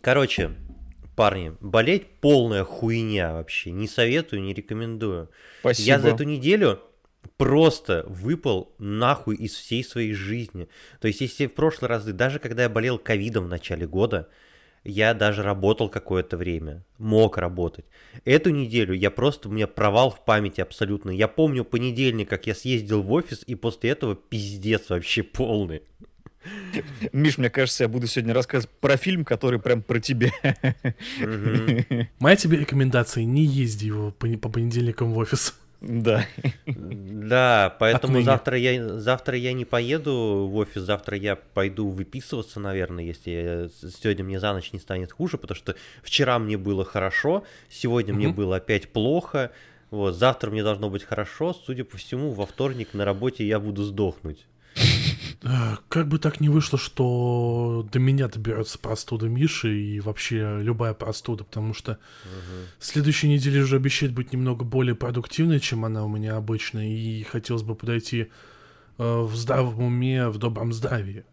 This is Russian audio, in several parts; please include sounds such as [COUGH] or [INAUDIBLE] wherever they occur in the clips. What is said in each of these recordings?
Короче, парни, болеть полная хуйня вообще. Не советую, не рекомендую. Спасибо. Я за эту неделю просто выпал нахуй из всей своей жизни. То есть, если в прошлый раз, даже когда я болел ковидом в начале года, я даже работал какое-то время, мог работать. Эту неделю я просто, у меня провал в памяти абсолютно. Я помню понедельник, как я съездил в офис, и после этого пиздец вообще полный. Миш, мне кажется, я буду сегодня рассказывать про фильм, который прям про тебя. Моя тебе рекомендация, не езди его по, по понедельникам в офис. Да. Да, поэтому завтра я, завтра я не поеду в офис, завтра я пойду выписываться, наверное, если сегодня мне за ночь не станет хуже, потому что вчера мне было хорошо, сегодня мне было опять плохо, вот, завтра мне должно быть хорошо, судя по всему, во вторник на работе я буду сдохнуть. Э, как бы так ни вышло, что до меня доберется простуда Миши и вообще любая простуда, потому что угу. следующей неделе уже обещает быть немного более продуктивной, чем она у меня обычно, и хотелось бы подойти э, в здравом уме, в добром здравии.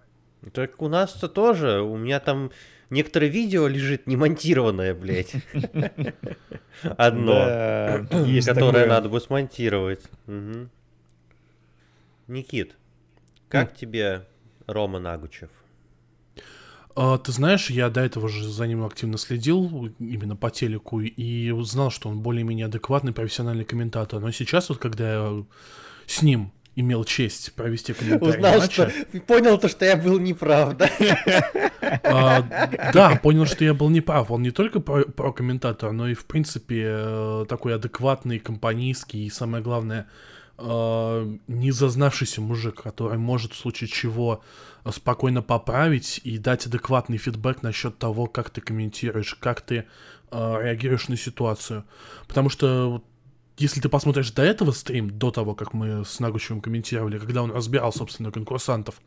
Так у нас-то тоже, у меня там некоторое видео лежит немонтированное, блядь. [LAUGHS] Одно, [CLEARS THROAT] которое надо бы смонтировать. Никит, как mm. тебе Рома Нагучев? А, ты знаешь, я до этого же за ним активно следил, именно по телеку, и узнал, что он более-менее адекватный профессиональный комментатор. Но сейчас вот, когда я с ним имел честь провести комментарий Узнал, матча, что... Понял то, что я был неправ, да? А, да, понял, что я был неправ. Он не только про, про комментатор, но и, в принципе, э, такой адекватный, компанейский, и самое главное, э, не зазнавшийся мужик, который может в случае чего спокойно поправить и дать адекватный фидбэк насчет того, как ты комментируешь, как ты э, реагируешь на ситуацию. Потому что если ты посмотришь до этого стрим, до того, как мы с Нагучевым комментировали, когда он разбирал, собственно, конкурсантов,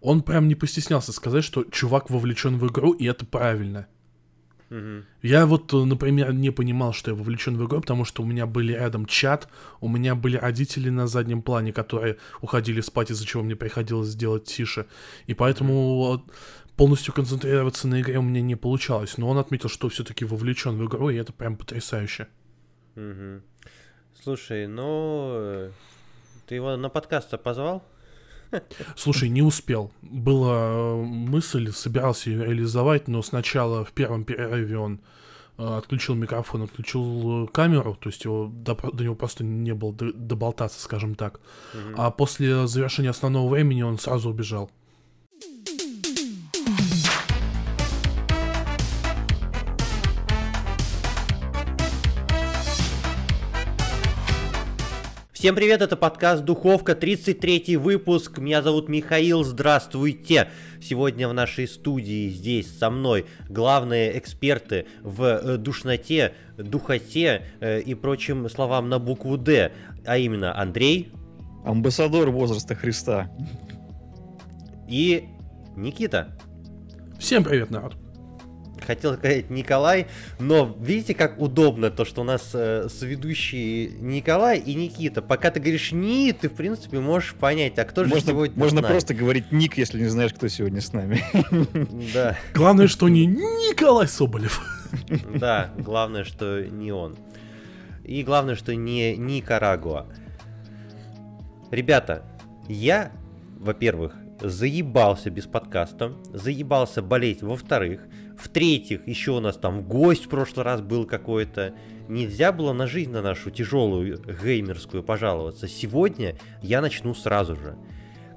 он прям не постеснялся сказать, что чувак вовлечен в игру, и это правильно. Я вот, э, например, не понимал, что я вовлечен в игру, потому что у меня были рядом чат, у меня были родители на заднем плане, которые уходили спать, из-за чего мне приходилось сделать тише. И поэтому полностью концентрироваться на игре у меня не получалось. Но он отметил, что все-таки вовлечен в игру, и это прям потрясающе. Угу. Слушай, ну э, ты его на подкаст позвал? [LAUGHS] Слушай, не успел. Была э, мысль, собирался ее реализовать, но сначала в первом перерыве он э, отключил микрофон, отключил э, камеру, то есть его, до, до него просто не было доболтаться, скажем так. Угу. А после завершения основного времени он сразу убежал. Всем привет, это подкаст Духовка, 33 выпуск. Меня зовут Михаил, здравствуйте. Сегодня в нашей студии здесь со мной главные эксперты в э, душноте, духоте э, и прочим словам на букву «Д», а именно Андрей. Амбассадор возраста Христа. И Никита. Всем привет, народ хотел сказать Николай, но видите, как удобно то, что у нас э, соведущие Николай и Никита. Пока ты говоришь «ни», ты, в принципе, можешь понять, а кто же можно, сегодня Можно просто говорить «ник», если не знаешь, кто сегодня с нами. Да. Главное, что не Николай Соболев. Да, главное, что не он. И главное, что не Никарагуа. Ребята, я, во-первых, заебался без подкаста, заебался болеть, во-вторых, в-третьих, еще у нас там гость в прошлый раз был какой-то. Нельзя было на жизнь на нашу тяжелую геймерскую пожаловаться. Сегодня я начну сразу же.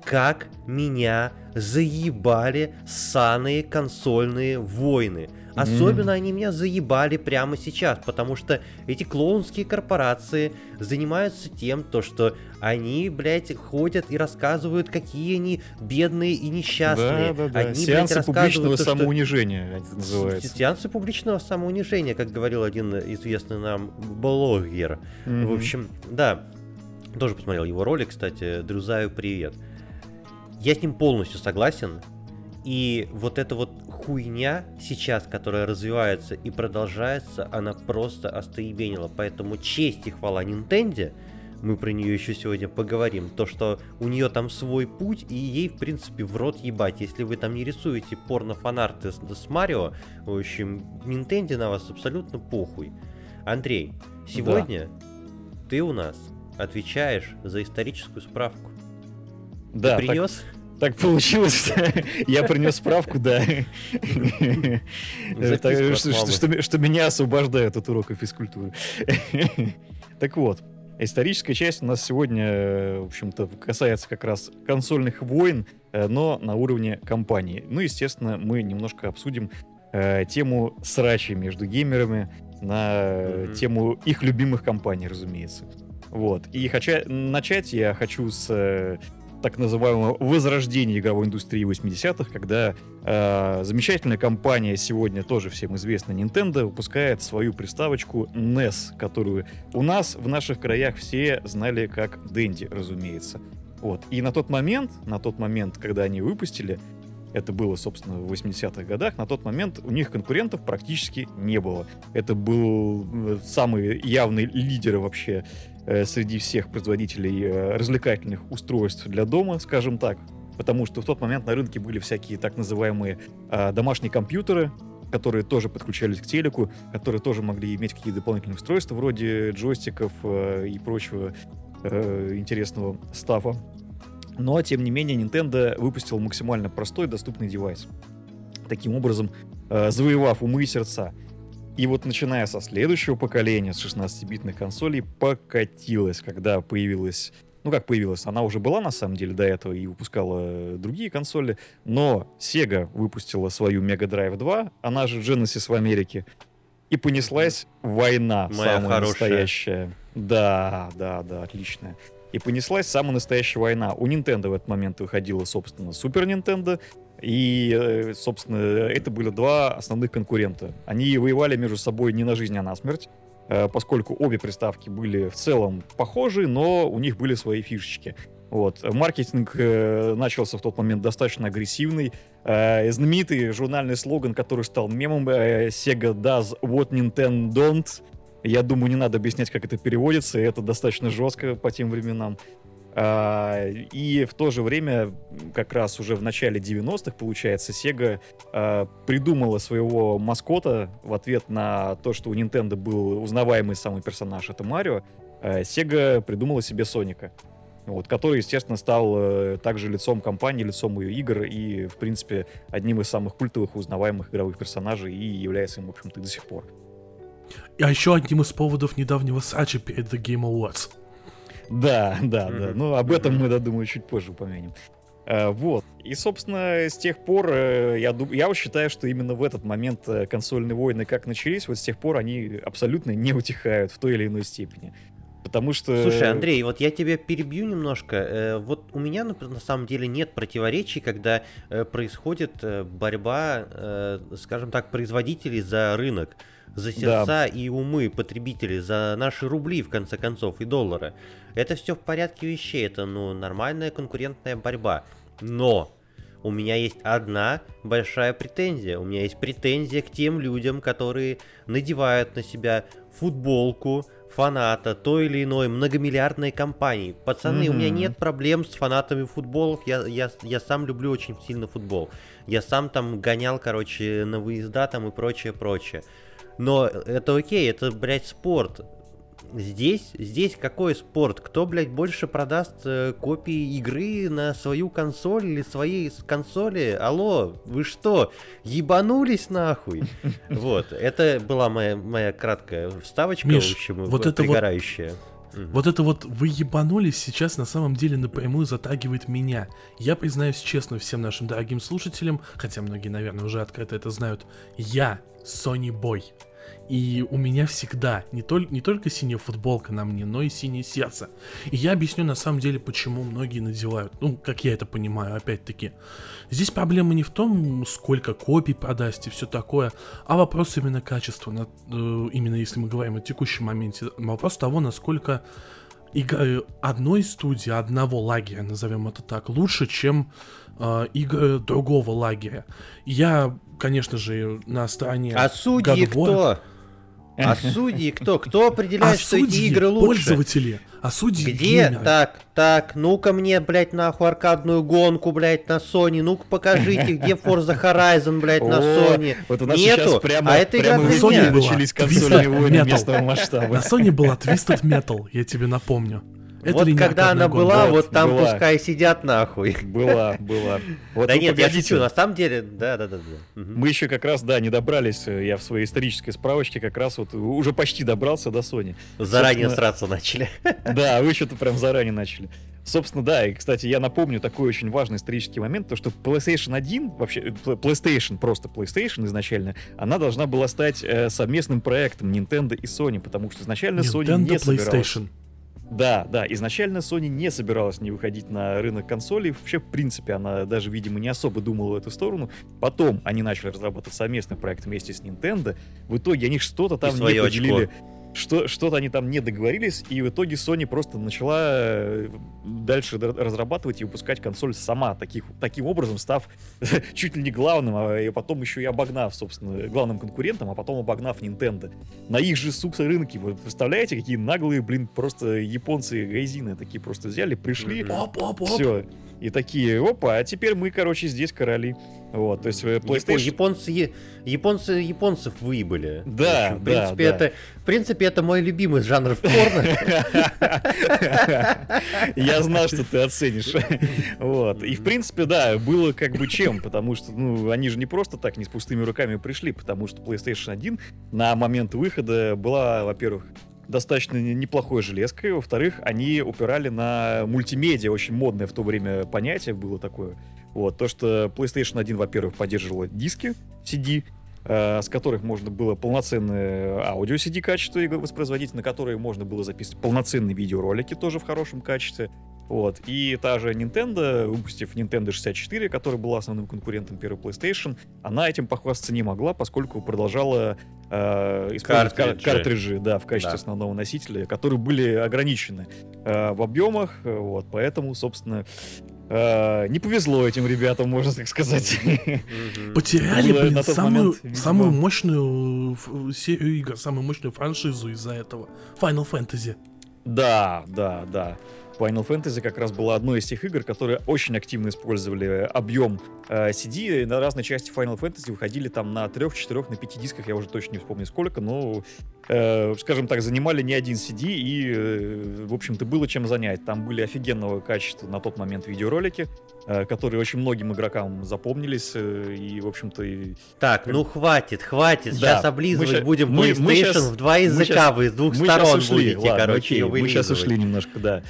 Как меня заебали ссаные консольные войны. Особенно mm. они меня заебали прямо сейчас, потому что эти клоунские корпорации занимаются тем, то, что они, блядь, ходят и рассказывают, какие они бедные и несчастные. Да, да, да. Они, Сеансы блядь, публичного то, самоунижения это называется. Сеансы публичного самоунижения, как говорил один известный нам блогер. Mm-hmm. В общем, да, тоже посмотрел его ролик, кстати. Друзаю, привет. Я с ним полностью согласен. И вот эта вот хуйня сейчас, которая развивается и продолжается, она просто остоебенила. Поэтому честь и хвала Nintendo мы про нее еще сегодня поговорим, то что у нее там свой путь, и ей, в принципе, в рот ебать. Если вы там не рисуете порно-фанарты с, с Марио, в общем, Nintendo на вас абсолютно похуй. Андрей, сегодня да. ты у нас отвечаешь за историческую справку. Да, ты принес? Так... Так получилось, я принес справку, да. Что меня освобождают от урока физкультуры. Так вот, историческая часть у нас сегодня, в общем-то, касается как раз консольных войн, э, но на уровне компании. Ну, естественно, мы немножко обсудим э, тему срачи между геймерами на тему их любимых компаний, разумеется. Вот. И хочу начать я хочу с э, так называемого возрождения игровой индустрии 80-х, когда э, замечательная компания сегодня тоже всем известна Nintendo выпускает свою приставочку NES, которую у нас в наших краях все знали как Dendy, разумеется. Вот. И на тот момент, на тот момент, когда они выпустили, это было, собственно, в 80-х годах, на тот момент у них конкурентов практически не было. Это был э, самый явный лидер вообще среди всех производителей э, развлекательных устройств для дома, скажем так. Потому что в тот момент на рынке были всякие так называемые э, домашние компьютеры, которые тоже подключались к телеку, которые тоже могли иметь какие-то дополнительные устройства вроде джойстиков э, и прочего э, интересного стафа. Но, тем не менее, Nintendo выпустил максимально простой доступный девайс. Таким образом, э, завоевав умы и сердца и вот начиная со следующего поколения, с 16-битных консолей, покатилась, когда появилась ну как появилась, она уже была на самом деле до этого и выпускала другие консоли, но Sega выпустила свою Mega Drive 2, она же Genesis в Америке, и понеслась война Моя самая хорошая. настоящая. Да, да, да, отличная. И понеслась самая настоящая война. У Nintendo в этот момент выходила, собственно, Super Nintendo, и, э, собственно, это были два основных конкурента. Они воевали между собой не на жизнь, а на смерть, э, поскольку обе приставки были в целом похожи, но у них были свои фишечки. Вот. Маркетинг э, начался в тот момент достаточно агрессивный. Э, знаменитый журнальный слоган, который стал мемом э, «Sega does what Nintendo don't». Я думаю, не надо объяснять, как это переводится, это достаточно жестко по тем временам. А, и в то же время, как раз уже в начале 90-х, получается, Sega а, придумала своего маскота в ответ на то, что у Nintendo был узнаваемый самый персонаж, это Марио. А, Sega придумала себе Соника. Вот, который, естественно, стал э, также лицом компании, лицом ее игр и, в принципе, одним из самых культовых узнаваемых игровых персонажей и является им, в общем-то, до сих пор. А еще одним из поводов недавнего сача перед The Game Awards. Да, да, да. Ну, об этом мы, да, думаю, чуть позже упомянем. Uh, вот. И, собственно, с тех пор uh, я, я считаю, что именно в этот момент uh, консольные войны как начались, вот с тех пор они абсолютно не утихают в той или иной степени. Потому что... Слушай, Андрей, вот я тебя перебью немножко. Э, вот у меня, например, на самом деле нет противоречий, когда э, происходит э, борьба, э, скажем так, производителей за рынок за сердца да. и умы потребителей, за наши рубли, в конце концов, и доллары. Это все в порядке вещей, это, ну, нормальная конкурентная борьба. Но у меня есть одна большая претензия. У меня есть претензия к тем людям, которые надевают на себя футболку фаната той или иной многомиллиардной компании. Пацаны, mm-hmm. у меня нет проблем с фанатами футболов. Я, я, я сам люблю очень сильно футбол. Я сам там гонял, короче, на выезда там и прочее, прочее. Но это окей, это, блядь, спорт. Здесь, здесь какой спорт? Кто, блядь, больше продаст э, копии игры на свою консоль или своей консоли? Алло, вы что, ебанулись нахуй? [LAUGHS] Вот, это была моя, моя краткая вставочка, Миш, в общем, вот это пригорающая. Вот, вот это вот вы ебанулись сейчас на самом деле напрямую затагивает меня. Я признаюсь честно всем нашим дорогим слушателям, хотя многие, наверное, уже открыто это знают, я Sony Boy. И у меня всегда не, тол- не только синяя футболка на мне, но и синее сердце. И я объясню на самом деле, почему многие надевают. Ну, как я это понимаю, опять-таки. Здесь проблема не в том, сколько копий продаст и все такое, а вопрос именно качества. На, э, именно если мы говорим о текущем моменте. Вопрос того, насколько игры одной студии, одного лагеря, назовем это так, лучше, чем э, игры другого лагеря. Я, конечно же, на стороне А судьи God War. кто? А [LAUGHS] судьи кто? Кто определяет, А что эти игры лучше? пользователи, а судьи Где? геймеры. Так, так, ну-ка мне, блядь, нахуй аркадную гонку, блядь, на Sony. Ну-ка покажите, где Forza Horizon, блядь, на [LAUGHS] Sony. Вот у нас Нету, прямо, а это игра прямо для Sony меня. начались консольные войны Metal. местного масштаба. На Sony была Twisted Metal, я тебе напомню. Это вот когда она гонка? была, Вот, вот там была. пускай сидят нахуй. Была, [LAUGHS] была. Вот да вы нет, я погодите. шучу, на самом деле, да-да-да. Мгм. Мы еще как раз, да, не добрались, э, я в своей исторической справочке как раз вот уже почти добрался до Sony. Заранее собственно- сраться начали. [LAUGHS] Да, вы что-то прям заранее начали. Собственно, да, и, кстати, я напомню такой очень важный исторический момент, то, что PlayStation 1, вообще, э, Pl- PlayStation, просто PlayStation изначально, она должна была стать э, совместным проектом Nintendo и Sony, потому что изначально Sony Nintendo не собиралась... Да, да, изначально Sony не собиралась не выходить на рынок консолей. Вообще, в принципе, она даже, видимо, не особо думала в эту сторону. Потом они начали разрабатывать совместный проект вместе с Nintendo. В итоге они что-то там не поделили. очко. Что, что-то они там не договорились, и в итоге Sony просто начала э, дальше разрабатывать и выпускать консоль сама, таких, таким образом став [LAUGHS] чуть ли не главным, а и потом еще и обогнав, собственно, главным конкурентом, а потом обогнав Nintendo. На их же, сука, рынке, вы представляете, какие наглые, блин, просто японцы гайзины такие просто взяли, пришли. Оп, оп, оп. все, и такие, опа, а теперь мы, короче, здесь короли. Вот, то есть э, PlayStation... Японцы, японцы японцев выебали. Да, В общем, в да, принципе, да. это, в принципе, это мой любимый жанр в порно. Я знал, что ты оценишь. Вот. И, в принципе, да, было как бы чем, потому что, ну, они же не просто так, не с пустыми руками пришли, потому что PlayStation 1 на момент выхода была, во-первых, достаточно не- неплохой железкой, во-вторых, они упирали на мультимедиа, очень модное в то время понятие было такое. Вот, то, что PlayStation 1, во-первых, поддерживала диски CD, э, с которых можно было полноценное аудио CD качество воспроизводить, на которые можно было записывать полноценные видеоролики тоже в хорошем качестве. Вот. И та же Nintendo, выпустив Nintendo 64, которая была основным конкурентом первой PlayStation, она этим похвастаться не могла, поскольку продолжала э, использовать кар- Картриджи. картриджи да, в качестве Да. основного носителя, которые были ограничены э, в объемах. э, Вот. Поэтому, собственно, э, не повезло этим ребятам, можно так сказать. Потеряли, блин, на самую, момент, самую мощную серию игр, самую мощную франшизу из-за этого. Final Fantasy. Да, да, да. Final Fantasy как раз была одной из тех игр, которые очень активно использовали объем э, CD. И На разные части Final Fantasy выходили там на трех, четырех, на пяти дисках, я уже точно не вспомню сколько, но, э, скажем так, занимали не один CD, и, э, в общем-то, было чем занять. Там были офигенного качества на тот момент видеоролики, э, которые очень многим игрокам запомнились, э, и, в общем-то, и Так, ну хватит, хватит. Да, Сейчас мы облизывать ща- будем мы- мы PlayStation щас- в два мы языка, щас- вы с двух Мы сторон ушли, будете, ладно, короче, окей, Мы сейчас ушли немножко, да.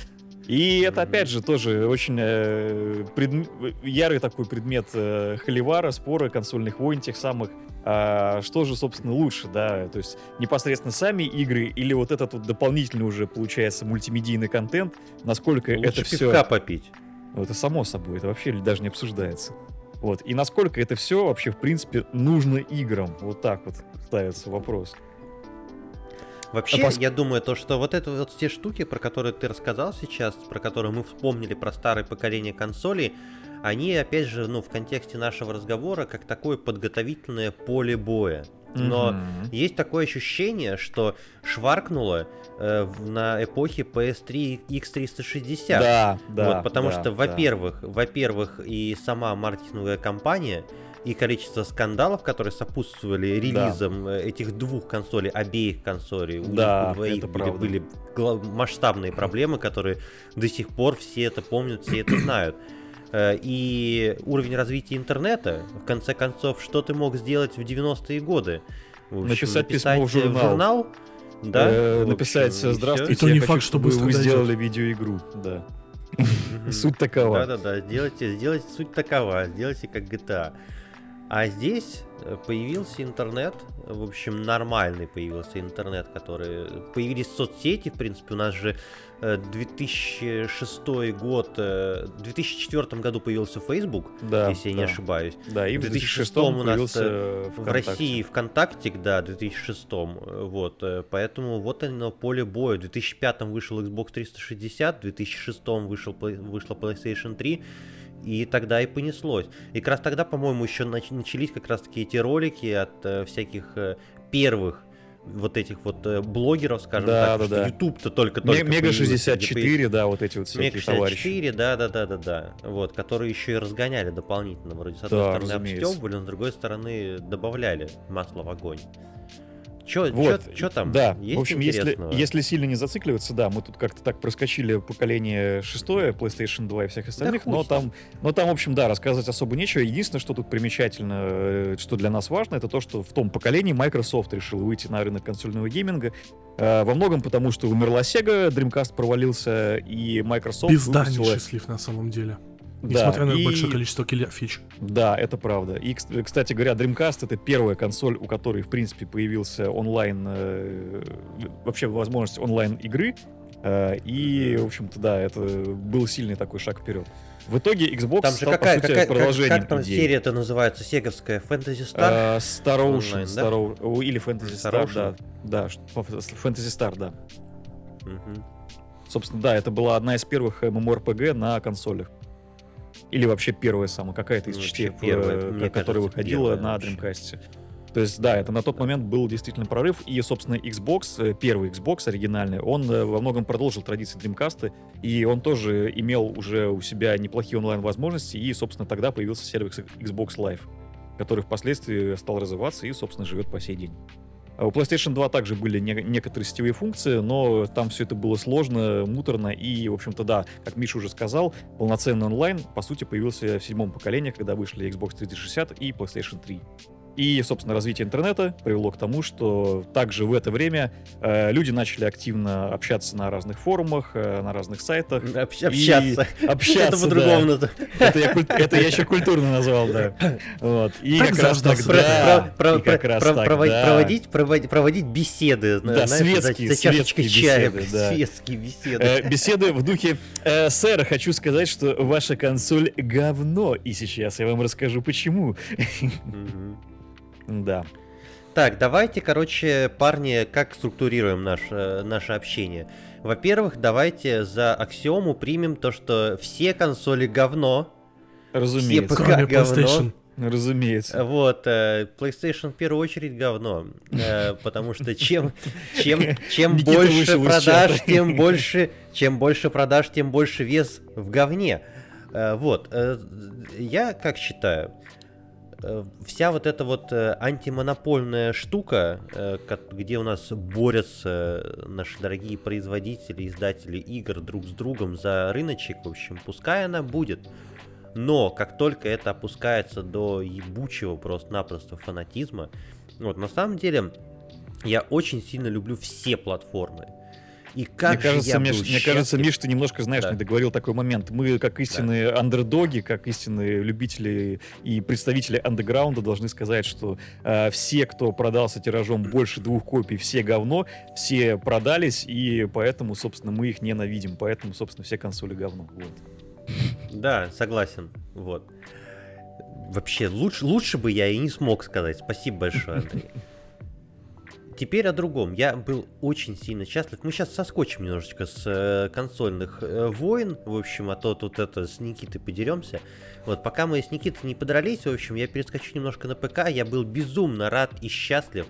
И это, опять же, тоже очень э, предм- ярый такой предмет э, холивара, спора консольных войн тех самых. А, что же, собственно, лучше, да? То есть непосредственно сами игры или вот этот вот дополнительный уже, получается, мультимедийный контент, насколько Лучше это все... пивка попить. Это само собой, это вообще даже не обсуждается. Вот. И насколько это все вообще, в принципе, нужно играм? Вот так вот ставится вопрос. Вообще, А пос- я думаю, то, что вот это вот те штуки, про которые ты рассказал сейчас, про которые мы вспомнили про старое поколение консолей, они, опять же, ну, в контексте нашего разговора, как такое подготовительное поле боя. Но Мгм. есть такое ощущение, что шваркнуло э, на эпохе PS3 X360. Да, да. вот, потому да, что, да. во-первых, во-первых, и сама маркетинговая кампания, и количество скандалов, которые сопутствовали релизам э, этих двух консолей, обеих консолей, у них Да, у двоих это были, были масштабные проблемы, которые до сих пор все это помнят, все это знают. Э, И уровень развития интернета, в конце концов, что ты мог сделать в 90-е годы? В общем, Написать письмо в написать, э, журнал. да, Э, общем, написать здравствуйте. И то не хочу, факт, что чтобы быстро вы сделали видеоигру, да. [LAUGHS] Суть такова. Да-да-да, сделайте, сделайте суть такова, сделайте как GTA. А здесь э, появился интернет, в общем, нормальный появился интернет, который... Появились соцсети, в принципе, у нас же э, 2006 год, э, в 2004 году появился Facebook, Да, если я не да. ошибаюсь. Да, и В в 2006 2006 у нас, появился В ВКонтакте. России ВКонтакте, да, в 2006, э, вот, э, поэтому вот оно поле боя. В 2005 вышел Xbox 360, в 2006 вышел, вышла PlayStation 3, и тогда и понеслось. И как раз тогда, по-моему, еще нач- начались как раз таки эти ролики от э, всяких э, первых вот этих вот э, блогеров, скажем Да, так, да, да. YouTube-то только-только Мега появился, где 64, да, вот эти вот всякие Мег товарищи. 64, да, да, да, да, да. Вот, которые еще и разгоняли дополнительно. Вроде с одной Да, стороны разумеется. обстебывали, но с другой стороны добавляли масло в огонь. Че Вот, чё там? Да, Есть в общем, если, если сильно не зацикливаться, да, мы тут как-то так проскочили поколение шестое, PlayStation 2 и всех остальных, хуй но там, но там, в общем, да, рассказывать особо нечего. Единственное, что тут примечательно, э, что для нас важно, это то, что в том поколении Microsoft решил выйти на рынок консольного гейминга. Э, Во многом потому, что умерла Sega, Dreamcast провалился, и Microsoft Бездарный выпустила- счастлив на самом деле. Да, Несмотря на и- большое количество киллер-фич. Да, это правда. И, кс- кстати говоря, Dreamcast это первая консоль, у которой, в принципе, появился онлайн, э, вообще возможность онлайн игры. Э, и, в общем-то, да, это был сильный такой шаг вперед. В итоге Xbox Там же стал, какая, по сути, какая- как, продолжением как там идеи. серия-то называется? Сеговская Fantasy Star? Э, Star Ocean, да? Star O- о, или Fantasy Star Star, Ocean? да. Да, Fantasy Star, да. Мгм. Собственно, да, это была одна из первых MMORPG на консолях. Или вообще первая самая, какая-то из Вообще частей, первая, э, которая выходила первая на. Dreamcast. То есть, да, это на тот момент был действительно прорыв, и, собственно, Xbox, э, первый Xbox оригинальный, он э, во многом продолжил традиции Dreamcast, и он тоже имел уже у себя неплохие онлайн-возможности, и, собственно, тогда появился сервис Xbox Live, который впоследствии стал развиваться и, собственно, живет по сей день. А У PlayStation 2 также были не- некоторые сетевые функции, но там все это было сложно, муторно, и, в общем-то, да, как Миша уже сказал, полноценный онлайн, по сути, появился в седьмом поколении, когда вышли Xbox 360 и PlayStation 3. И, собственно, развитие интернета привело к тому, что также в это время э, люди начали активно общаться на разных форумах, э, на разных сайтах. Общ- И общаться. [LAUGHS] Общаться, Это по-другому да. Это я, это я еще культурно назвал, да. Вот. И Так как раз тогда, Про- про- и как про- раз про- тогда- проводить, проводить, проводить, проводить беседы, Да, знаешь, за- светские, за, чашечкой светские чая, беседы, [LAUGHS] да. светские беседы. Э, беседы в духе э, «Сэр, хочу сказать, что ваша консоль говно, и сейчас я вам расскажу, почему». Мгм. Да. Так, давайте, короче, парни, как структурируем наше, наше общение. Во-первых, давайте за аксиому примем то, что все консоли говно. Разумеется. ПК Кроме говно. PlayStation. Разумеется. Вот, э, PlayStation в первую очередь говно, э, потому что чем, чем, чем больше продаж, тем больше, чем больше продаж, тем больше вес в говне. Э, Вот, э, я как считаю, э, вся вот эта вот э, антимонопольная штука, э, где у нас борются э, наши дорогие производители, издатели игр друг с другом за рыночек, в общем, пускай она будет. Но как только это опускается до ебучего просто-напросто фанатизма, вот, на самом деле, я очень сильно люблю все платформы. И как мне же кажется, я Миш, мне кажется. Миш, ты немножко, знаешь, Да. не договорил такой момент. Мы, как истинные андердоги, как истинные любители и представители андеграунда, должны сказать, что э, все, кто продался тиражом больше двух копий, все говно, все продались, и поэтому, собственно, мы их ненавидим. Поэтому, собственно, все консоли говно. Вот. Да, согласен. Вот. Вообще, лучше, лучше бы я и не смог сказать. Спасибо большое, Андрей. Теперь о другом. Я был очень сильно счастлив. Мы сейчас соскочим немножечко с э, консольных э, войн. В общем, а то тут это с Никитой подеремся. Вот, пока мы с Никитой не подрались, в общем, я перескочу немножко на ПК. Я был безумно рад и счастлив,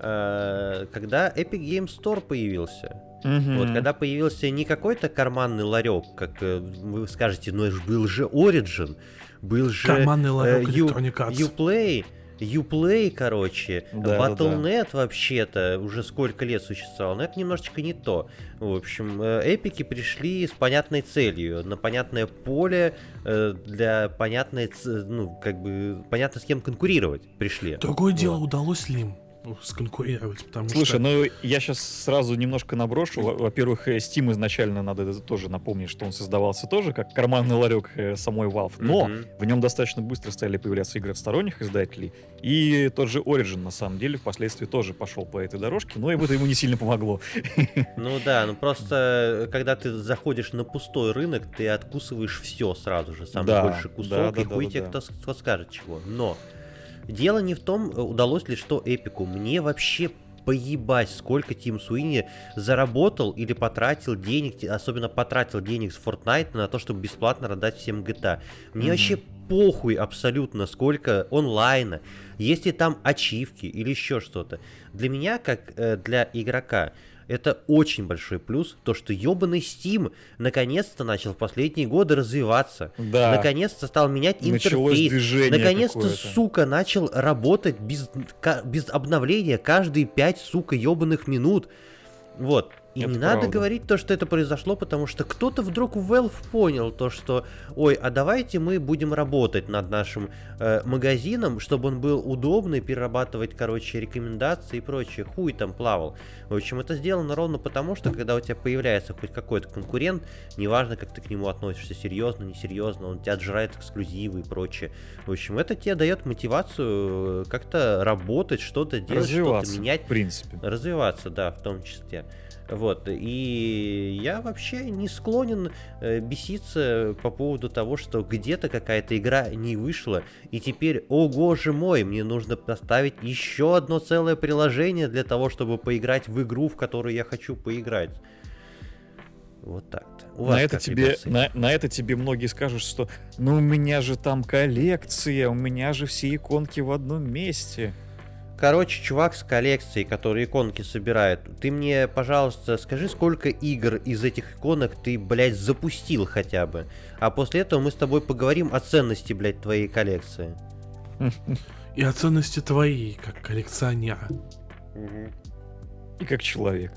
э, когда Epic Games Store появился. Вот когда появился не какой-то карманный ларек, как э, вы скажете, ну это ж был же Origin, был же Карманный ларек э, Arts. Uplay, Uplay, короче, Да, да, да. Battle.net вообще-то уже сколько лет существовал, но это немножечко не то. В общем, э, эпики пришли с понятной целью, на понятное поле, э, для понятной, ну, как бы, понятно с кем конкурировать пришли. Другое дело, Вот. удалось ли им сконкурировать, потому Слушай, что... ну я сейчас сразу немножко наброшу. Во- Во-первых, э, Steam изначально, надо это тоже напомнить, что он создавался тоже как карманный ларек э, самой Valve. Но Мгм. в нем достаточно быстро стали появляться игры от сторонних издателей. И тот же Origin, на самом деле, впоследствии тоже пошел по этой дорожке, но и это ему не сильно помогло. [LAUGHS] Ну да, ну просто э, когда ты заходишь на пустой рынок, ты откусываешь все сразу же, самый Да, большой кусок, да, да, и да, хуй да, тебе да. кто скажет чего. Но дело не в том, э, удалось ли что эпику. Мне вообще поебать, сколько Тим Суини заработал или потратил денег, особенно потратил денег с Fortnite на то, чтобы бесплатно раздать всем GTA. Мне Мгм. вообще похуй абсолютно, сколько онлайна, есть ли там ачивки или еще что-то. Для меня, как э, для игрока, это очень большой плюс, то, что ебаный Steam наконец-то начал в последние годы развиваться. Да. Наконец-то стал менять интерфейс. Наконец-то, сука, начал работать без, без обновления каждые 5, сука, ебаных минут. Вот. И Это не надо правда. говорить то, что это произошло, потому что кто-то вдруг в Valve понял то, что, ой, а давайте мы будем работать над нашим э, магазином, чтобы он был удобный, перерабатывать, короче, рекомендации и прочее. Хуй там плавал. В общем, это сделано ровно потому, что когда у тебя появляется хоть какой-то конкурент, неважно, как ты к нему относишься, серьезно, несерьезно, он тебя отжирает эксклюзивы и прочее. В общем, это тебе дает мотивацию э, как-то работать, что-то делать, что-то менять. в принципе. Развиваться, да, в том числе. Вот, и я вообще не склонен э, беситься по поводу того, что где-то какая-то игра не вышла, и теперь, о боже мой, мне нужно поставить еще одно целое приложение для того, чтобы поиграть в игру, в которую я хочу поиграть. Вот так-то. У вас На это, тебе, ребят, на, на это тебе многие скажут, что ну у меня же там коллекция, у меня же все иконки в одном месте. Короче, чувак с коллекцией, который иконки собирает, ты мне, пожалуйста, скажи, сколько игр из этих иконок ты, блядь, запустил хотя бы. А после этого мы с тобой поговорим о ценности, блядь, твоей коллекции. И о ценности твоей, как коллекционера. И как человек.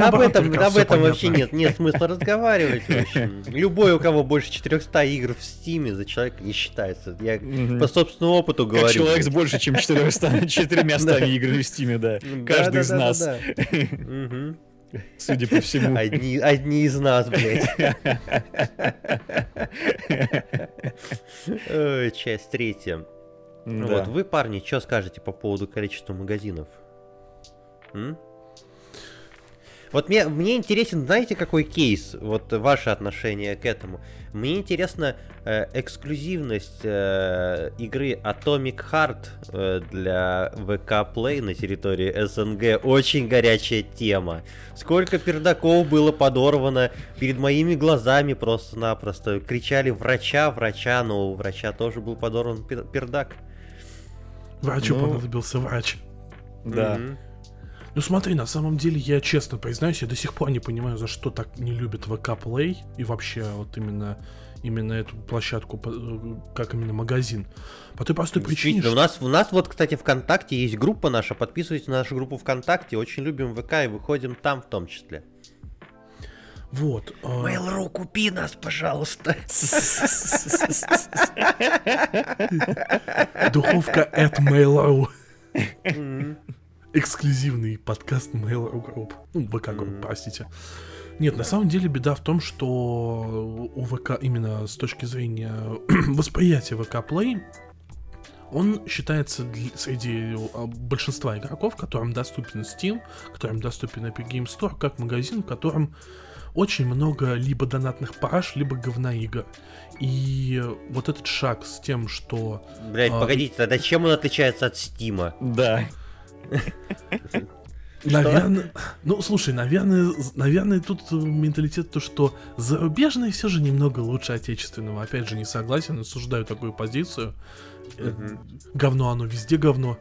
Об этом, об этом вообще нет, нет смысла разговаривать. [LAUGHS] Любой, у кого больше 400 игр в Стиме, за человека не считается. Я по собственному опыту говорю. Как человек с больше, чем 400, 400 играми в Стиме, да. Каждый из нас, [LAUGHS] судя по всему. Одни, одни из нас, блядь. [LAUGHS] Часть третья. Да. Вот вы, парни, что скажете по поводу количества магазинов? М? Вот мне, мне интересен, знаете, какой кейс? Вот ваше отношение к этому. Мне интересна э, эксклюзивность э, игры Atomic Heart э, для VK Play на территории СНГ. Очень горячая тема. Сколько пердаков было подорвано перед моими глазами просто-напросто. Кричали врача, врача, но у врача тоже был подорван пер- пердак. Врачу Ну, понадобился врач. Да. Мгм. Ну смотри, на самом деле, я честно признаюсь, я до сих пор не понимаю, за что так не любят ВК Play и вообще вот именно именно эту площадку э, как именно магазин. По той простой причине, Действительно, у что... нас, у нас вот, кстати, ВКонтакте есть группа наша, подписывайтесь на нашу группу ВКонтакте, очень любим ВК и выходим там в том числе. Вот. э, Mail.ru, купи нас, пожалуйста. Духовка at Mail.ru. Эксклюзивный подкаст Mail.ru Group. Ну, ВК Group, простите. Нет, на самом деле беда в том, что у ВК именно с точки зрения [CLEARS THROAT] восприятия ВК Play он считается для- среди а, большинства игроков, которым доступен Steam, которым доступен Epic Game Store, как магазин, в котором очень много либо донатных параш, либо говна игр. И вот этот шаг с тем, что Блять, А, погодите, тогда чем он отличается от Стима? Да. Наверное, ну слушай, наверное, наверное, тут менталитет то, что зарубежные все же немного лучше отечественного. Опять же, не согласен, осуждаю такую позицию. Э, Говно, оно везде говно.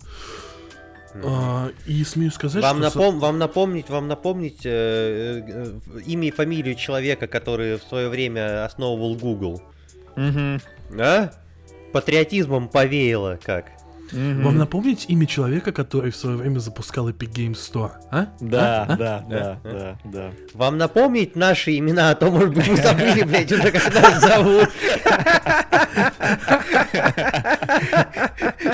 А, и смею сказать, Вам, что... напом- вам напомнить, вам напомнить э, э, имя и фамилию человека, который в свое время основывал Google. Мгм. А? Патриотизмом повеяло как. Мгм. Вам напомнить имя человека, который в свое время запускал Epic Game Store, а? Да, А? А? да, да, А? да, да. Вам напомнить наши имена, а то, может быть, вы забыли, блядь, уже как нас зовут.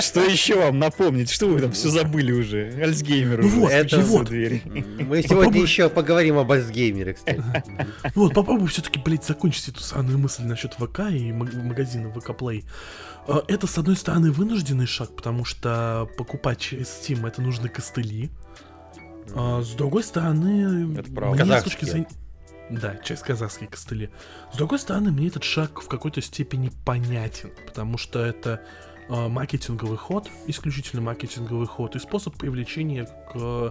Что еще вам напомнить? Что вы там все забыли уже? Альцгеймер Ну уже вот, это вот. Мы сегодня Попробуй. еще поговорим об Альцгеймере, кстати. Вот, попробуй все-таки, блядь, закончить эту сраную мысль насчет ВК и маг- магазина ВК Play. Э, Это, с одной стороны, вынужденный шаг, потому что покупать через Steam это нужны костыли. А с другой стороны, Это правда. мне с точки зрения... Да, через казахские костыли. С другой стороны, мне этот шаг в какой-то степени понятен, потому что это э, маркетинговый ход, исключительно маркетинговый ход и способ привлечения к э,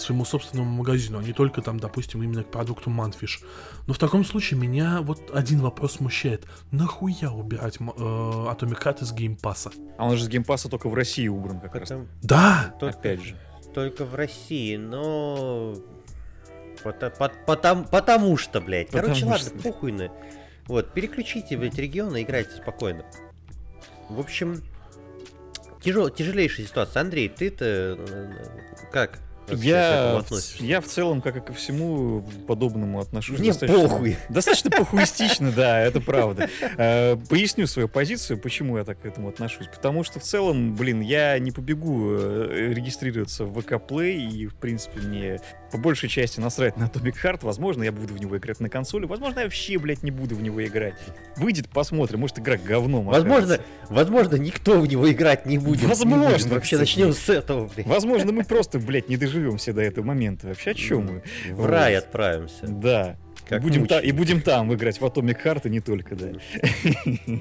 своему собственному магазину, а не только там, допустим, именно к продукту Mundfish. Но в таком случае меня вот один вопрос смущает. Нахуя убирать э, Atomic Heart из Game Pass а? А он же с Game Pass а только в России убран как Потом- раз. Да! только, Опять же. только в России, но... Пота- пот- Потому, потому что, блядь. Короче, Потому ладно, что. похуй на. Вот, переключите, блядь, регионы, играйте спокойно. В общем, тяжел, тяжелейшая ситуация. Андрей, ты-то э, как? вообще к этому Я, относишься? я в целом, как и ко всему подобному отношусь. Мне достаточно- похуй. Достаточно похуистично, да, это правда. Э, Поясню свою позицию, почему я так к этому отношусь. Потому что в целом, блин, я не побегу э, регистрироваться в ВК Play, и, в принципе, мне по большей части насрать на Atomic Heart. Возможно, я буду в него играть на консоли, возможно, я вообще, блядь, не буду в него играть. Выйдет, посмотрим, может, игра говном Возможно, окажется. возможно, никто в него играть не будет. Возможно, Не. Вообще начнем с этого, блядь. Возможно, мы просто, блядь, не доживем все до этого момента. Вообще, о чем мы? В рай Вот. отправимся. Да. Как будем та- и будем там играть в Atomic Heart и не только, да. [LAUGHS]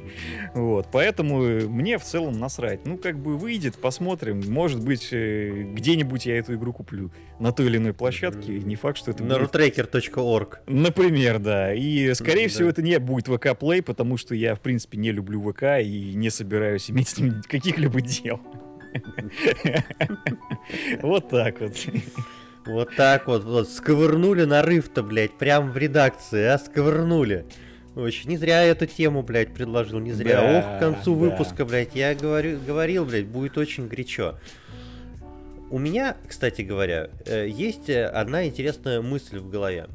Вот, поэтому э, мне в целом насрать. Ну, как бы выйдет, посмотрим. Может быть, э, где-нибудь я эту игру куплю на той или иной площадке. Не факт, что это На будет... rutracker.org. Например, да. И, скорее всего, это не будет ВК Play, потому что я, в принципе, не люблю ВК и не собираюсь иметь с ним [LAUGHS] каких-либо дел. Вот так вот. Вот так вот, вот, сковырнули нарыв-то, блядь, прям в редакции, а, сковырнули. Очень, не зря я эту тему, блядь, предложил, не зря. Да, Ох, к концу да. выпуска, блядь, я говорю, говорил, блядь, будет очень горячо. У меня, кстати говоря, э, есть э, одна интересная мысль в голове.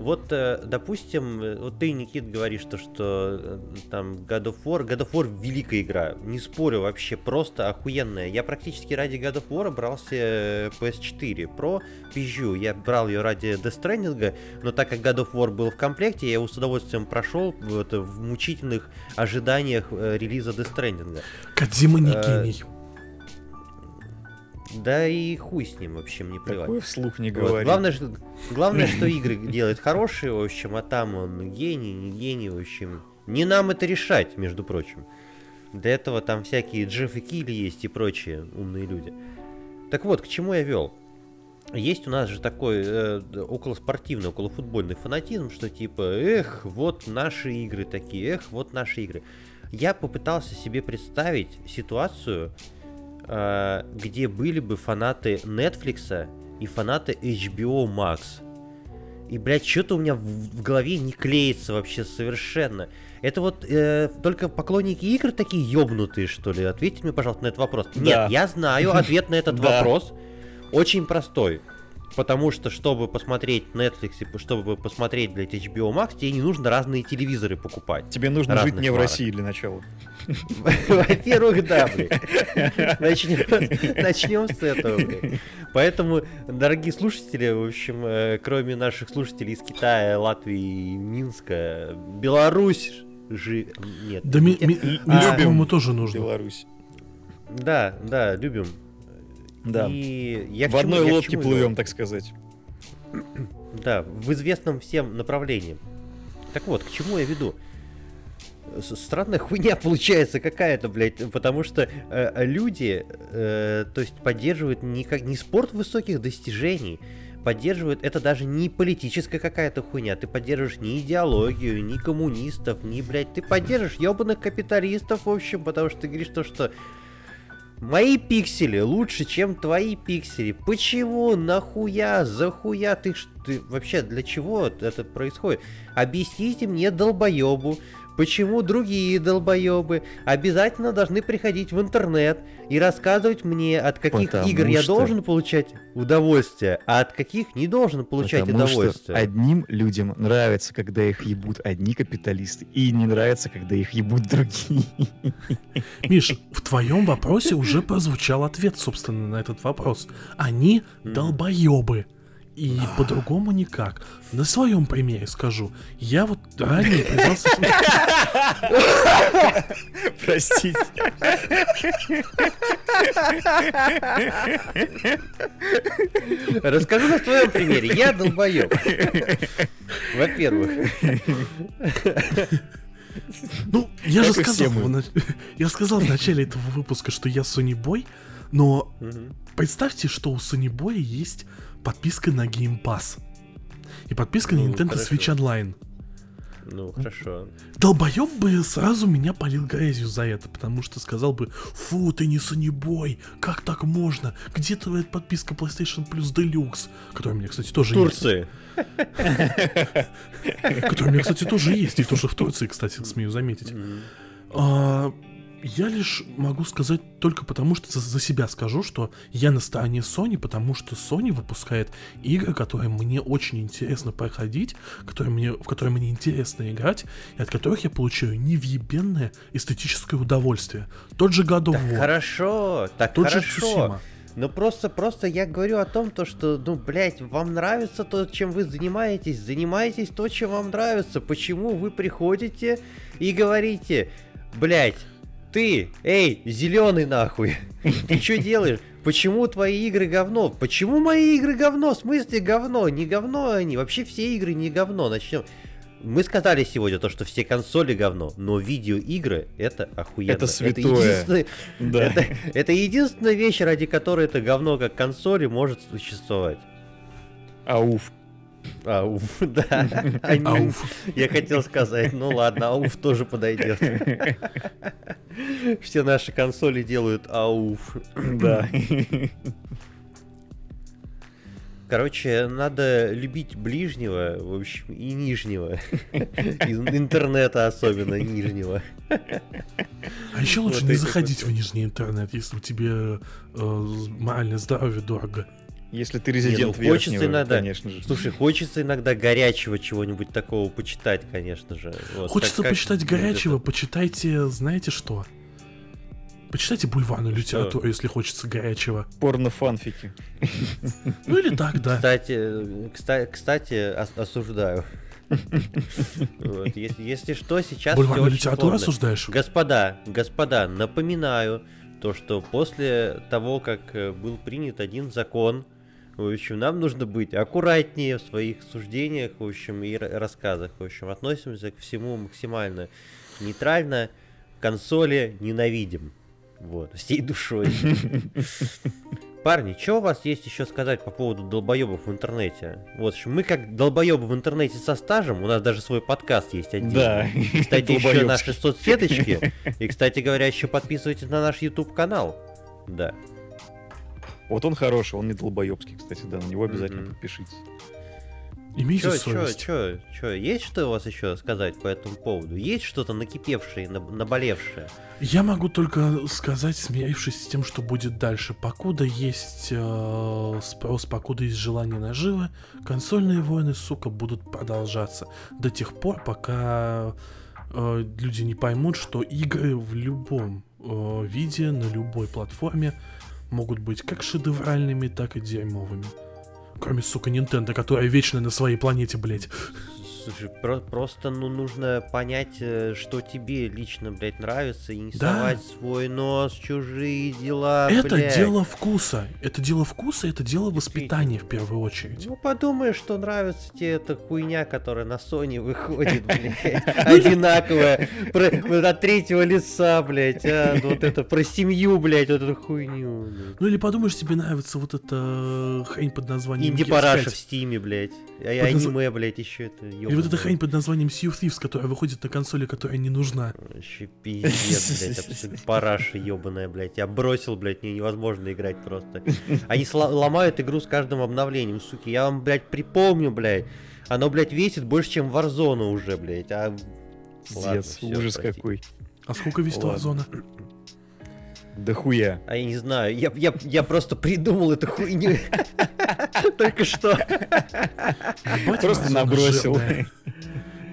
Вот, э, допустим, э, вот ты, Никит, говоришь, то, что э, там God of War, God of War великая игра, не спорю, вообще просто охуенная. Я практически ради God of War брался э, PS4 Pro, пизжу, я брал ее ради Death Stranding, но так как God of War был в комплекте, я его с удовольствием прошел вот, в мучительных ожиданиях релиза Death Stranding. Кадима не гений. Да и хуй с ним, в общем, не плевать. Такое вслух не Вот. говори. Главное, что, главное, что [LAUGHS] игры делает хорошие, в общем, а там он гений, не гений, в общем. Не нам это решать, между прочим. Для этого там всякие Джефф и Килли есть и прочие умные люди. Так вот, к чему я вел? Есть у нас же такой э, околоспортивный, околофутбольный фанатизм, что типа, эх, вот наши игры такие, эх, вот наши игры. Я попытался себе представить ситуацию, где были бы фанаты Netflix и фанаты HBO Max. И, блядь, что-то у меня в, голове не клеится вообще совершенно. Это вот э, только поклонники игр такие ёбнутые, что ли? Ответьте мне, пожалуйста, на этот вопрос. Да. Нет, я знаю ответ на этот [LAUGHS] вопрос. Очень простой. Потому что, чтобы посмотреть Netflix, чтобы посмотреть, блядь, HBO Max, тебе не нужно разные телевизоры покупать. Тебе нужно жить не в марок. России для начала. Во-первых, да, блядь. [LAUGHS] Начнем, с этого, блядь. Поэтому, дорогие слушатели, в общем, э, кроме наших слушателей из Китая, Латвии, Минска, Беларусь же... Нет. Да а, Минску, по-моему, тоже нужно. Беларусь. Да, да, любим. Да. И я В чему- одной я лодке плывем, вел? так сказать. [CLEARS THROAT] Да, в известном всем направлении. Так вот, к чему я веду? Странная хуйня [LAUGHS] получается какая-то, блядь, потому что э, люди, э, то есть поддерживают не, как, не спорт высоких достижений, поддерживают, это даже не политическая какая-то хуйня, ты поддерживаешь ни идеологию, ни коммунистов, ни, блядь, ты поддерживаешь ебаных капиталистов, в общем, потому что ты говоришь то, что Мои пиксели лучше, чем твои пиксели. Почему? Нахуя? Захуя? Ты, ты вообще для чего это происходит? Объясните мне, долбоебу, почему другие долбоебы обязательно должны приходить в интернет и рассказывать мне, от каких Потому игр я что- должен получать удовольствие, а от каких не должен получать Потому что удовольствие. одним людям нравится, когда их ебут одни капиталисты, и не нравится, когда их ебут другие. Миш, в твоем вопросе уже прозвучал ответ, собственно, на этот вопрос. Они долбоебы. И по-другому никак. На своем примере скажу. Я вот ранее признался... Простите. Расскажу на своем примере. Я долбоеб. Во-первых. Ну, я же сказал, я сказал в начале этого выпуска, что я Boy, но представьте, что у Boy есть подписка на Game Pass. И подписка на Ну, Nintendo хорошо. Switch Online. Ну, хорошо. Долбоеб бы сразу меня полил грязью за это, потому что сказал бы, фу, ты не Boy, как так можно? Где твоя подписка PlayStation Plus Deluxe? Которая у меня, кстати, тоже Турции. есть. Которая у меня, кстати, тоже есть, и тоже в Турции, кстати, смею заметить. Я лишь могу сказать только потому, что за, себя скажу, что я на стороне Sony, потому что Sony выпускает игры, которые мне очень интересно проходить, которые мне, в которые мне интересно играть, и от которых я получаю невъебенное эстетическое удовольствие. Тот же God of Так War, хорошо, так тот же хорошо. Tsushima. Ну просто, просто я говорю о том, то, что, ну, блядь, вам нравится то, чем вы занимаетесь, занимайтесь то, чем вам нравится. Почему вы приходите и говорите, блядь, ты, эй, зеленый нахуй, [LAUGHS] ты что делаешь? Почему твои игры говно? Почему мои игры говно? В смысле говно? Не говно они. Вообще все игры не говно. Начнем. Мы сказали сегодня то, что все консоли говно, но видеоигры это охуенно. Это святое. единственное- Да. [LAUGHS] это, это единственная вещь, ради которой это говно как консоли может существовать. Ауф. Ауф, [LAUGHS] да. [LAUGHS] Они- Ауф. [LAUGHS] Я хотел сказать, ну ладно, ауф тоже подойдет. Все наши консоли делают ауф. [CLEARS THROAT] Да. Короче, надо любить ближнего, в общем, и нижнего. Из интернета особенно нижнего. А еще лучше Вот не заходить вот. в нижний интернет, если тебе э, моральное здоровье дорого. Если ты резидент Не, ну, хочется верхнего, иногда. конечно же. Слушай, хочется иногда горячего чего-нибудь такого почитать, конечно же. Вот, Хочется как почитать будет это? горячего, почитайте, знаете что? Почитайте бульварную литературу, если хочется горячего. Порно-фанфики. Ну или так, да. Кстати, кста- кстати, ос- осуждаю. Вот, Если если что, сейчас Бульварную литературу осуждаешь? Господа, господа, напоминаю, то, что после того, как э, был принят один закон, в общем, нам нужно быть аккуратнее в своих суждениях, в общем, и ра- рассказах. В общем, относимся к всему максимально нейтрально. Консоли ненавидим. Вот, всей душой. [LAUGHS] Парни, что у вас есть еще сказать по поводу долбоебов в интернете? Вот, мы как долбоебы в интернете со стажем, у нас даже свой подкаст есть отдельный. Да. Кстати, еще наши соцсеточки. И, кстати говоря, еще подписывайтесь на наш YouTube канал. Да. Вот он хороший, он не долбоебский, кстати, да, на него обязательно Мгм. подпишитесь. Имейте Чё, чё, совесть. чё, чё, есть что у вас еще сказать по этому поводу? Есть что-то накипевшее, наб- наболевшее? Я могу только сказать, смирившись с тем, что будет дальше. Покуда есть э, спрос, покуда есть желание наживы, консольные войны, сука, будут продолжаться. До тех пор, пока э, люди не поймут, что игры в любом э, виде, на любой платформе могут быть как шедевральными, так и дерьмовыми. Кроме, сука, Nintendo, которая вечная на своей планете, блядь. Слушай, про- просто ну, нужно понять, э, что тебе лично, блядь, нравится, и не Да. совать свой нос чужие дела, это блядь. дело вкуса. Это дело вкуса, это дело воспитания в первую очередь. Ну подумай, что нравится тебе эта хуйня, которая на Sony выходит, [LAUGHS] блядь, одинаковая, про- от третьего лица, блядь, а, ну вот это про семью, блядь, вот эту хуйню. Ну или подумаешь, тебе нравится вот эта хрень под названием Инди параша 5. в стиме, блядь, а аниме, блядь, еще это. Или вот эта хрень под названием Sea of Thieves, которая выходит на консоли, которая не нужна. Вообще пиздец, блядь, абсолютно параша ебаная, блядь. Я бросил, блядь, мне невозможно играть просто. Они ломают игру с каждым обновлением, суки. Я вам, блядь, припомню, блядь. Оно, блядь, весит больше, чем Warzone уже, блядь. А... Ладно, ужас простите. какой. А сколько весит Ладно. Да хуя. А я не знаю, я, я, я просто придумал эту хуйню. Только что. Просто набросил.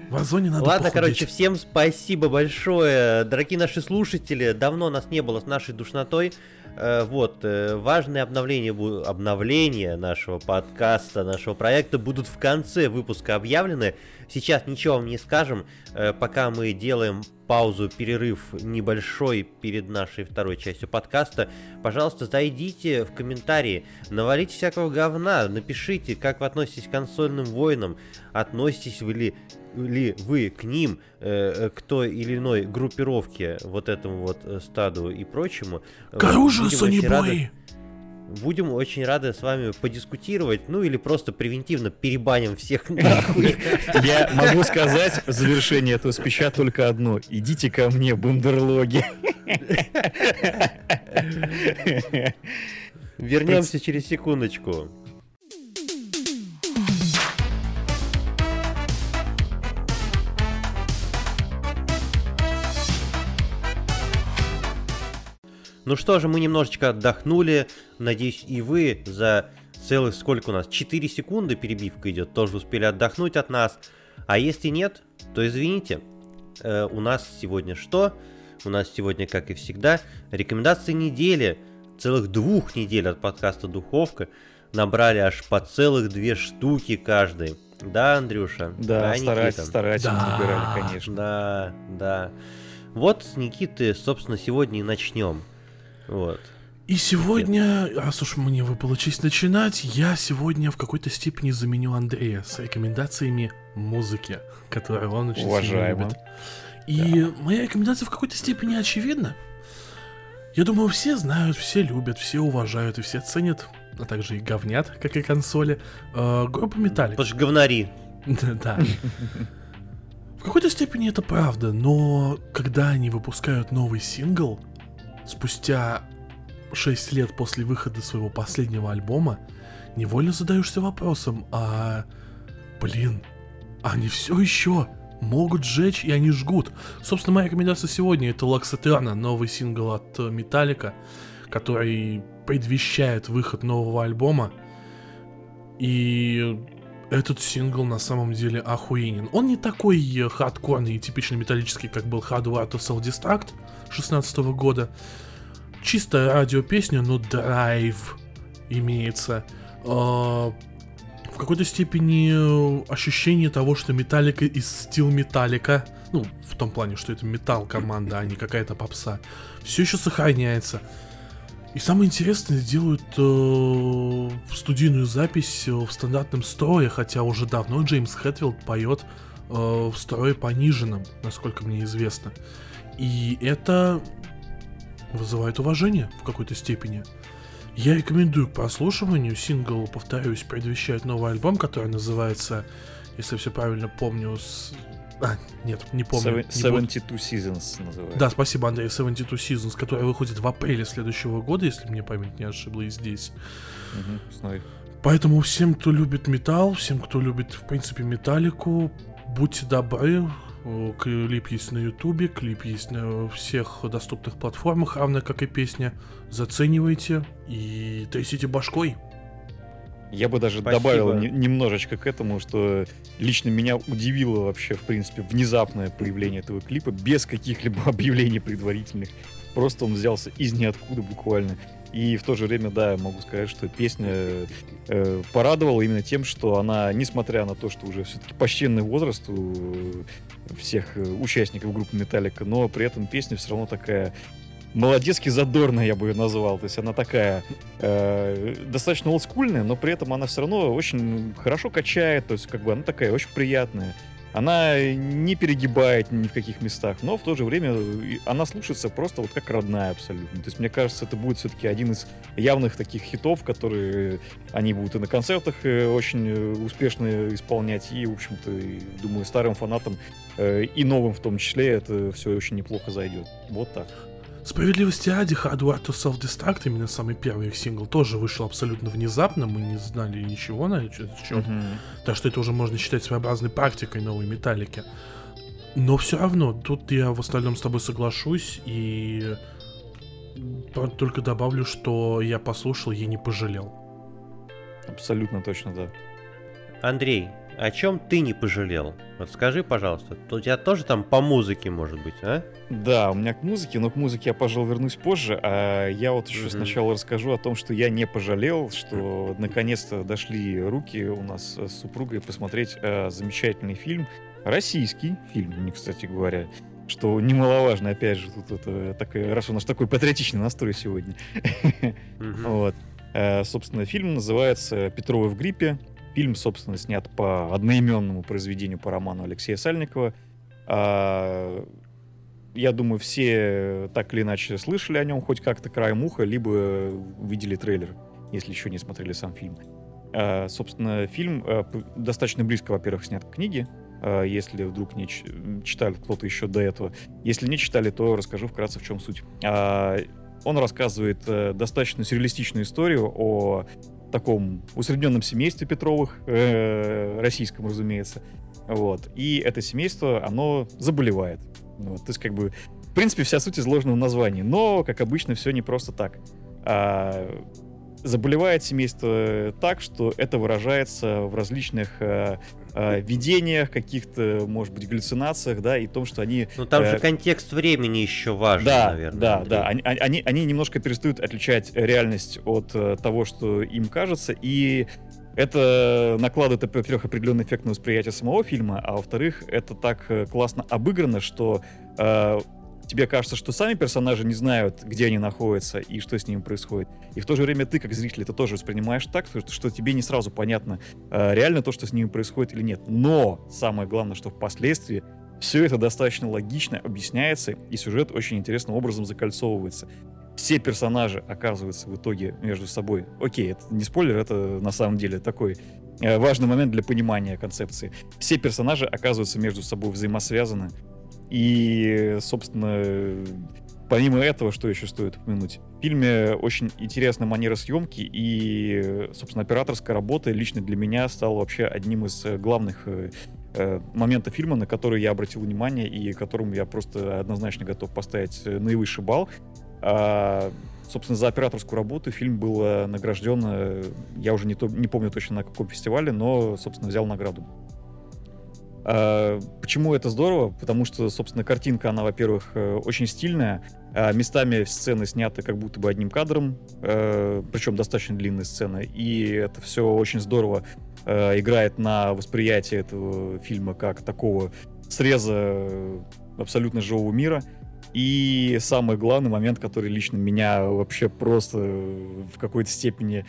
В Озоне надо Ладно, похудеть. короче, всем спасибо большое. Дорогие наши слушатели, давно нас не было с нашей душнотой. Э, Вот, э, важные обновления, обновления нашего подкаста, нашего проекта будут в конце выпуска объявлены. Сейчас ничего вам не скажем, э, пока мы делаем паузу, перерыв небольшой перед нашей второй частью подкаста, пожалуйста, зайдите в комментарии, навалите всякого говна, напишите, как вы относитесь к консольным войнам, относитесь вы ли ли вы к ним, э, к той или иной группировке, вот этому вот э, стаду и прочему. К оружию, Сонибой! Будем очень рады с вами подискутировать, ну или просто превентивно перебаним всех [LAUGHS] нахуй. Я могу сказать в завершении этого спича только одно. Идите ко мне, бандерлоги. Вернемся через секундочку. Ну что же, мы немножечко отдохнули. Надеюсь, и вы за целых сколько у нас? 4 секунды перебивка идет, тоже успели отдохнуть от нас. А если нет, то извините. Э, у нас сегодня что? У нас сегодня, как и всегда, рекомендации недели. Целых двух недель от подкаста «Духовка». Набрали аж по целых две штуки каждый. Да, Андрюша? Да, старательно, старательно да. набирали, конечно. Да, да. Вот с Никиты, собственно, сегодня и начнем. Вот. И сегодня, раз уж мне выпало честь начинать, я сегодня в какой-то степени заменю Андрея с рекомендациями музыки, которую он очень Уважаемо. любит. И да. моя рекомендация в какой-то степени очевидна. Я думаю, все знают, все любят, все уважают и все ценят, а также и говнят, как и консоли, э, группу Металлик. Потому что говнари. Да. В какой-то степени это правда, но когда они выпускают новый сингл, спустя 6 лет после выхода своего последнего альбома, невольно задаешься вопросом, а... Блин, они все еще могут сжечь, и они жгут. Собственно, моя рекомендация сегодня это Лаксатерна, новый сингл от Металлика, который предвещает выход нового альбома. И этот сингл на самом деле охуенен. Он не такой хардкорный и типичный металлический, как был Hardware to Self-Destruct 16 года, чистая радиопесня, но драйв имеется. А, в какой-то степени ощущение того, что Металлика из стил Металлика, ну, в том плане, что это металл команда, а не какая-то попса, все еще сохраняется. И самое интересное, делают э, студийную запись в стандартном строе, хотя уже давно Джеймс Хэтфилд поет э, в строе пониженном, насколько мне известно. И это вызывает уважение в какой-то степени. Я рекомендую к прослушиванию. Сингл, повторюсь, предвещает новый альбом, который называется, если все правильно помню. А, нет, не помню. Seven, 72 Seasons называется. Да, спасибо, Андрей. 72 Seasons, который выходит в апреле следующего года, если мне память не ошиблась здесь. Угу, Поэтому всем, кто любит металл, всем, кто любит, в принципе, металлику, будьте добры, Клип есть на ютубе, клип есть на всех доступных платформах, равно как и песня. Заценивайте и трясите башкой. Я бы даже Спасибо. добавил не, немножечко к этому, что лично меня удивило вообще, в принципе, внезапное появление этого клипа без каких-либо [LAUGHS] объявлений предварительных. Просто он взялся из ниоткуда буквально. И в то же время, да, могу сказать, что песня э, порадовала именно тем, что она, несмотря на то, что уже все-таки почтенный возраст у всех э, участников группы Металлика, но при этом песня все равно такая молодецки задорная, я бы ее назвал. То есть она такая э, достаточно олдскульная, но при этом она все равно очень хорошо качает. То есть как бы она такая очень приятная. Она не перегибает ни в каких местах, но в то же время она слушается просто вот как родная абсолютно. То есть мне кажется, это будет все-таки один из явных таких хитов, которые они будут и на концертах э, очень э, успешно исполнять, и, в общем-то, думаю, старым фанатам э, и новым в том числе это все очень неплохо зайдет. Вот так. Справедливости ради, Hardware to Self-Destruct, именно самый первый их сингл, тоже вышел абсолютно внезапно, мы не знали ничего на этот счет. Mm-hmm. Так что это уже можно считать своеобразной практикой новой металлики. Но все равно, тут я в остальном с тобой соглашусь и только добавлю, что я послушал, я не пожалел. Абсолютно точно, да. Андрей, о чем ты не пожалел? Вот скажи, пожалуйста, у тебя тоже там по музыке, может быть, а? Да, у меня к музыке, но к музыке я, пожалуй, вернусь позже. А я вот еще mm-hmm. сначала расскажу о том, что я не пожалел, что наконец-то дошли руки у нас с супругой посмотреть э, замечательный фильм. Российский фильм, кстати говоря. что немаловажно, опять же, тут это такая, раз у нас такой патриотичный настрой сегодня. [LAUGHS] Вот. Э, собственно, фильм называется «Петровы в гриппе». Фильм, собственно, снят по одноименному произведению по роману Алексея Сальникова. А, я думаю, все так или иначе слышали о нем хоть как-то краем уха, либо видели трейлер, если еще не смотрели сам фильм. А, собственно, фильм а, достаточно близко, во-первых, снят к книге, если вдруг не читали кто-то еще до этого. Если не читали, то расскажу вкратце, в чем суть. Он рассказывает э, достаточно сюрреалистичную историю о таком усредненном семействе Петровых, э, российском, разумеется. Вот. И это семейство, оно заболевает. Вот. То есть, как бы, в принципе, вся суть изложена в названии. Но, как обычно, все не просто так. А, заболевает семейство так, что это выражается в различных э, э, видениях, каких-то, может быть, галлюцинациях, да, и том, что они... Ну там э, же контекст времени еще важен, да, наверное. Да, Андрей. да, они, они, они немножко перестают отличать реальность от э, того, что им кажется, и это накладывает, во-первых, определенный эффект на восприятие самого фильма, а во-вторых, это так э, классно обыграно, что э, тебе кажется, что сами персонажи не знают, где они находятся и что с ними происходит. И в то же время ты, как зритель, это тоже воспринимаешь так, что, что тебе не сразу понятно, э, реально то, что с ними происходит или нет. Но самое главное, что впоследствии все это достаточно логично объясняется, и сюжет очень интересным образом закольцовывается. Все персонажи оказываются в итоге между собой. Окей, это не спойлер, это на самом деле такой э, важный момент для понимания концепции. Все персонажи оказываются между собой взаимосвязаны. И, собственно, помимо этого, что еще стоит упомянуть? В фильме очень интересная манера съемки и, собственно, операторская работа лично для меня стала вообще одним из э, главных э, э, моментов фильма, на который я обратил внимание и которому я просто однозначно готов поставить наивысший балл. А, собственно, за операторскую работу фильм был награжден, я уже не, то, не помню точно на каком фестивале, но, собственно, взял награду. А, почему это здорово? Потому что, собственно, картинка, она, во-первых, э, очень стильная. А местами сцены сняты как будто бы одним кадром, э, причем достаточно длинные сцены. И это все очень здорово э, играет на восприятие этого фильма как такого среза абсолютно живого мира. И самый главный момент, который лично меня вообще просто в какой-то степени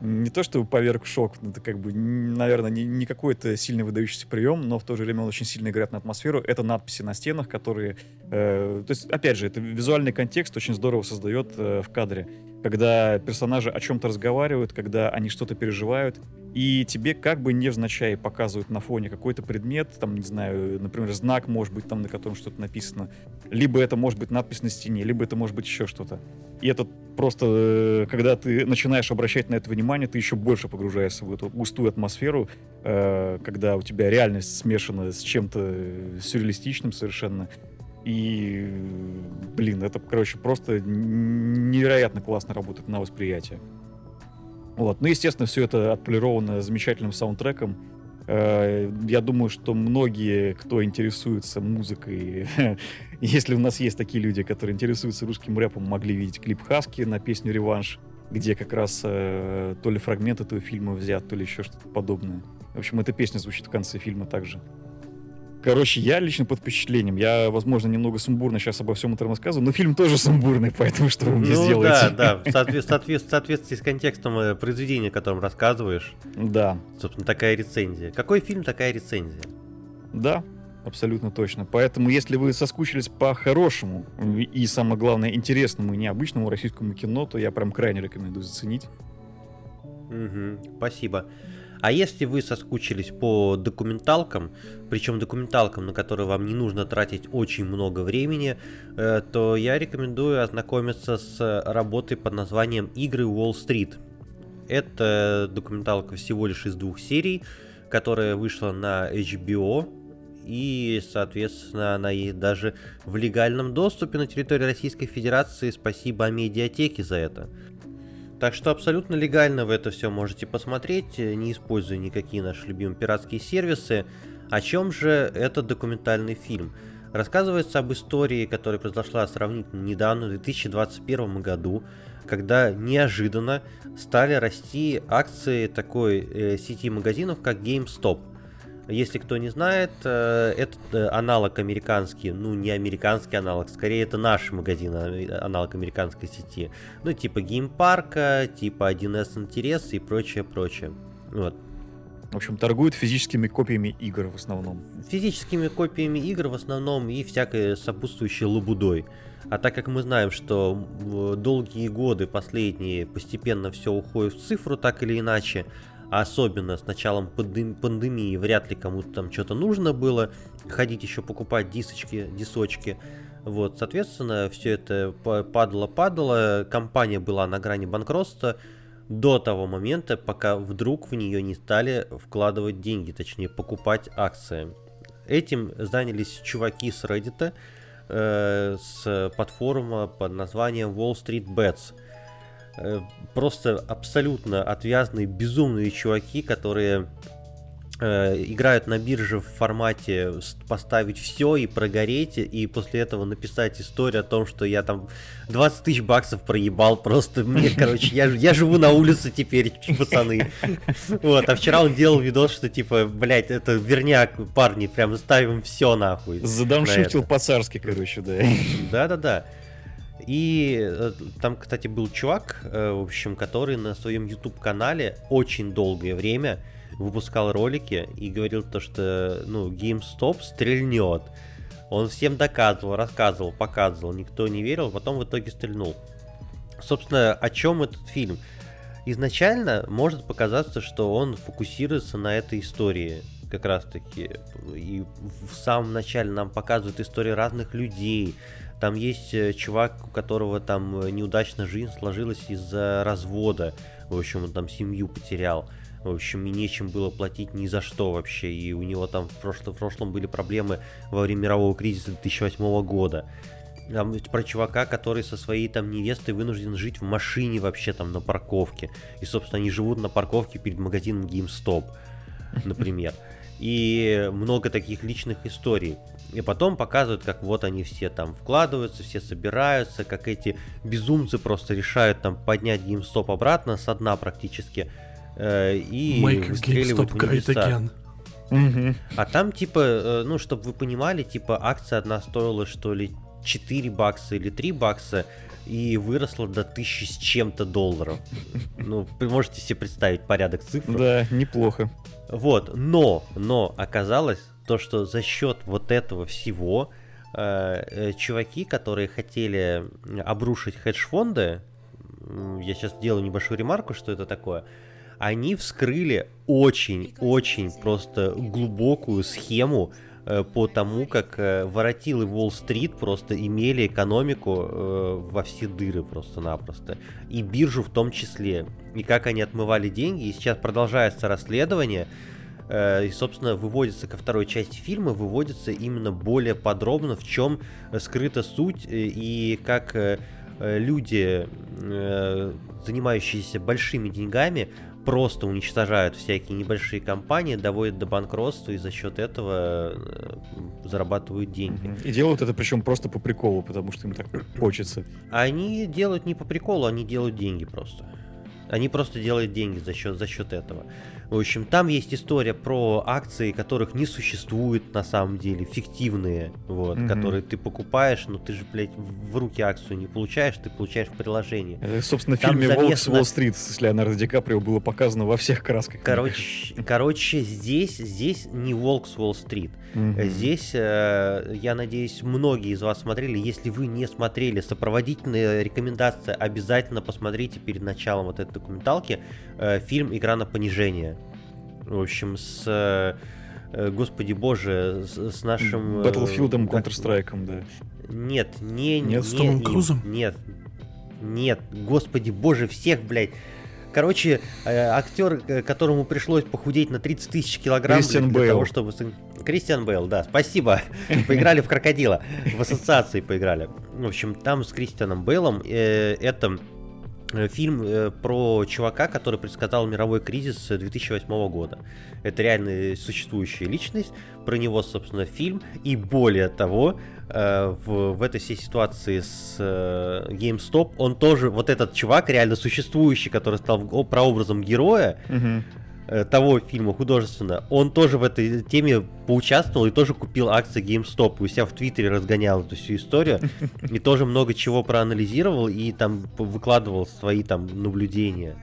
не то чтобы поверг шок, это как бы, наверное, не, не какой-то сильный выдающийся прием, но в то же время он очень сильно играет на атмосферу. Это надписи на стенах, которые... Э, то есть, опять же, это визуальный контекст очень здорово создает э, в кадре. Когда персонажи о чем-то разговаривают, когда они что-то переживают, и тебе как бы невзначай показывают на фоне какой-то предмет, там, не знаю, например, знак, может быть, там, на котором что-то написано. Либо это может быть надпись на стене, либо это может быть еще что-то. И это просто, э, когда ты начинаешь обращать на это внимание, ты еще больше погружаешься в эту густую атмосферу, э, когда у тебя реальность смешана с чем-то сюрреалистичным совершенно. И, блин, это, короче, просто невероятно классно работает на восприятие. Вот. Ну, естественно, все это отполировано замечательным саундтреком. Э, я думаю, что многие, кто интересуется музыкой, [LAUGHS] если у нас есть такие люди, которые интересуются русским рэпом, могли видеть клип Хаски на песню «Реванш», где как раз э, то ли фрагмент этого фильма взят, то ли еще что-то подобное. В общем, эта песня звучит в конце фильма также. Короче, я лично под впечатлением. Я, возможно, немного сумбурно сейчас обо всем этом рассказываю, но фильм тоже сумбурный, поэтому что вы мне ну, сделаете? Да, да, в соответствии, в соответствии с контекстом э, произведения, о котором рассказываешь. Да. Собственно, такая рецензия. Какой фильм, такая рецензия. Да, абсолютно точно. Поэтому, если вы соскучились по хорошему и, самое главное, интересному и необычному российскому кино, то я прям крайне рекомендую заценить. Угу, спасибо. А если вы соскучились по документалкам, причем документалкам, на которые вам не нужно тратить очень много времени, э, то я рекомендую ознакомиться с работой под названием «Игры Уолл-стрит». Это документалка всего лишь из двух серий, которая вышла на HBO, и, соответственно, она есть даже в легальном доступе на территории Российской Федерации. Спасибо медиатеке за это. Так что абсолютно легально вы это все можете посмотреть, не используя никакие наши любимые пиратские сервисы. О чем же этот документальный фильм? Рассказывается об истории, которая произошла сравнительно недавно, в 2021 году, когда неожиданно стали расти акции такой э, сети магазинов, как GameStop. Если кто не знает, э, этот э, аналог американский, ну не американский аналог, скорее это наш магазин, а, аналог американской сети. Ну типа геймпарка, типа 1С интерес и прочее, прочее. Вот. В общем, торгуют физическими копиями игр в основном. Физическими копиями игр в основном и всякой сопутствующей лабудой. А так как мы знаем, что долгие годы последние постепенно все уходит в цифру так или иначе, особенно с началом пандемии вряд ли кому-то там что-то нужно было, ходить еще покупать дисочки, дисочки. Вот, соответственно, все это падало-падало, компания была на грани банкротства до того момента, пока вдруг в нее не стали вкладывать деньги, точнее покупать акции. Этим занялись чуваки с Reddit, э, с платформы под названием Wall Street Bets – просто абсолютно отвязные, безумные чуваки, которые э, играют на бирже в формате поставить все и прогореть, и после этого написать историю о том, что я там 20 тысяч баксов проебал, просто мне, короче, я, я живу на улице теперь, пацаны. Вот, а вчера он делал видос, что типа, блять, это верняк, парни, прям ставим все нахуй. Задамшифтил по-царски, короче, да. Да-да-да. И э, там, кстати, был чувак, э, в общем, который на своем YouTube-канале очень долгое время выпускал ролики и говорил то, что, ну, GameStop стрельнет. Он всем доказывал, рассказывал, показывал, никто не верил, потом в итоге стрельнул. Собственно, о чем этот фильм? Изначально может показаться, что он фокусируется на этой истории, как раз таки. И в самом начале нам показывают истории разных людей, там есть э, чувак, у которого там э, неудачно жизнь сложилась из-за развода. В общем, он там семью потерял. В общем, и нечем было платить ни за что вообще. И у него там в прошлом, в прошлом были проблемы во время мирового кризиса 2008 года. Там про чувака, который со своей там невестой вынужден жить в машине вообще там на парковке. И, собственно, они живут на парковке перед магазином GameStop, например. И много таких личных историй. И потом показывают, как вот они все там вкладываются, все собираются, как эти безумцы просто решают там поднять GameStop обратно со дна практически. Э, и Make выстреливают GameStop в небеса. А там типа, э, ну, чтобы вы понимали, типа акция одна стоила что ли 4 бакса или 3 бакса, и выросла до тысячи с чем-то долларов. Ну, вы можете себе представить порядок цифр. Да, неплохо. Вот, но, но оказалось то, что за счет вот этого всего э, э, чуваки, которые хотели обрушить хедж-фонды, я сейчас делаю небольшую ремарку, что это такое, они вскрыли очень-очень просто глубокую схему э, по тому, как э, воротилы Уолл-стрит просто имели экономику э, во все дыры просто-напросто. И биржу в том числе. И как они отмывали деньги. И сейчас продолжается расследование. Э, и, собственно, выводится ко второй части фильма, выводится именно более подробно, в чем скрыта суть э, и как э, люди, занимающиеся большими деньгами, просто уничтожают всякие небольшие компании, доводят до банкротства и за счет этого зарабатывают деньги. И делают это причем просто по приколу, потому что им так хочется. Они делают не по приколу, они делают деньги просто. Они просто делают деньги за счет, за счет этого. В общем, там есть история про акции, которых не существует на самом деле, фиктивные, вот, mm-hmm. которые ты покупаешь, но ты же, блядь, в руки акцию не получаешь, ты получаешь в приложении. Это, собственно, в там фильме «Волк с Уолл-стрит» с Леонардо Ди Каприо было показано во всех красках. Короче, короче здесь, здесь не «Волк с Уолл-стрит». Здесь, э, я надеюсь, многие из вас смотрели. Если вы не смотрели, сопроводительная рекомендация, обязательно посмотрите перед началом вот этой документалки э, фильм «Игра на понижение». В общем, с... Э, господи боже, с, с нашим... Э, Counter-Strike, да. Нет, не... Нет, не, с Томом Крузом? Нет, нет, господи боже, всех, блядь. Короче, актер, которому пришлось похудеть на 30 тысяч килограмм Кристиан для Бейл. того, чтобы... Кристиан Бейл, да, спасибо. [LAUGHS] Поиграли в крокодила. В ассоциации поиграли. В общем, там с Кристианом Бейлом э, это Э, фильм э, про чувака, который предсказал мировой кризис 2008 года. Это реально существующая личность, про него, собственно, фильм. И более того, э, в, в этой всей ситуации с GameStop, он тоже, вот этот чувак, реально существующий, который стал прообразом героя, угу. Э, того фильма художественно, он тоже в этой теме поучаствовал и тоже купил акции GameStop. И у себя в Твиттере разгонял эту всю историю. [LAUGHS] И тоже много чего проанализировал и там выкладывал свои там наблюдения.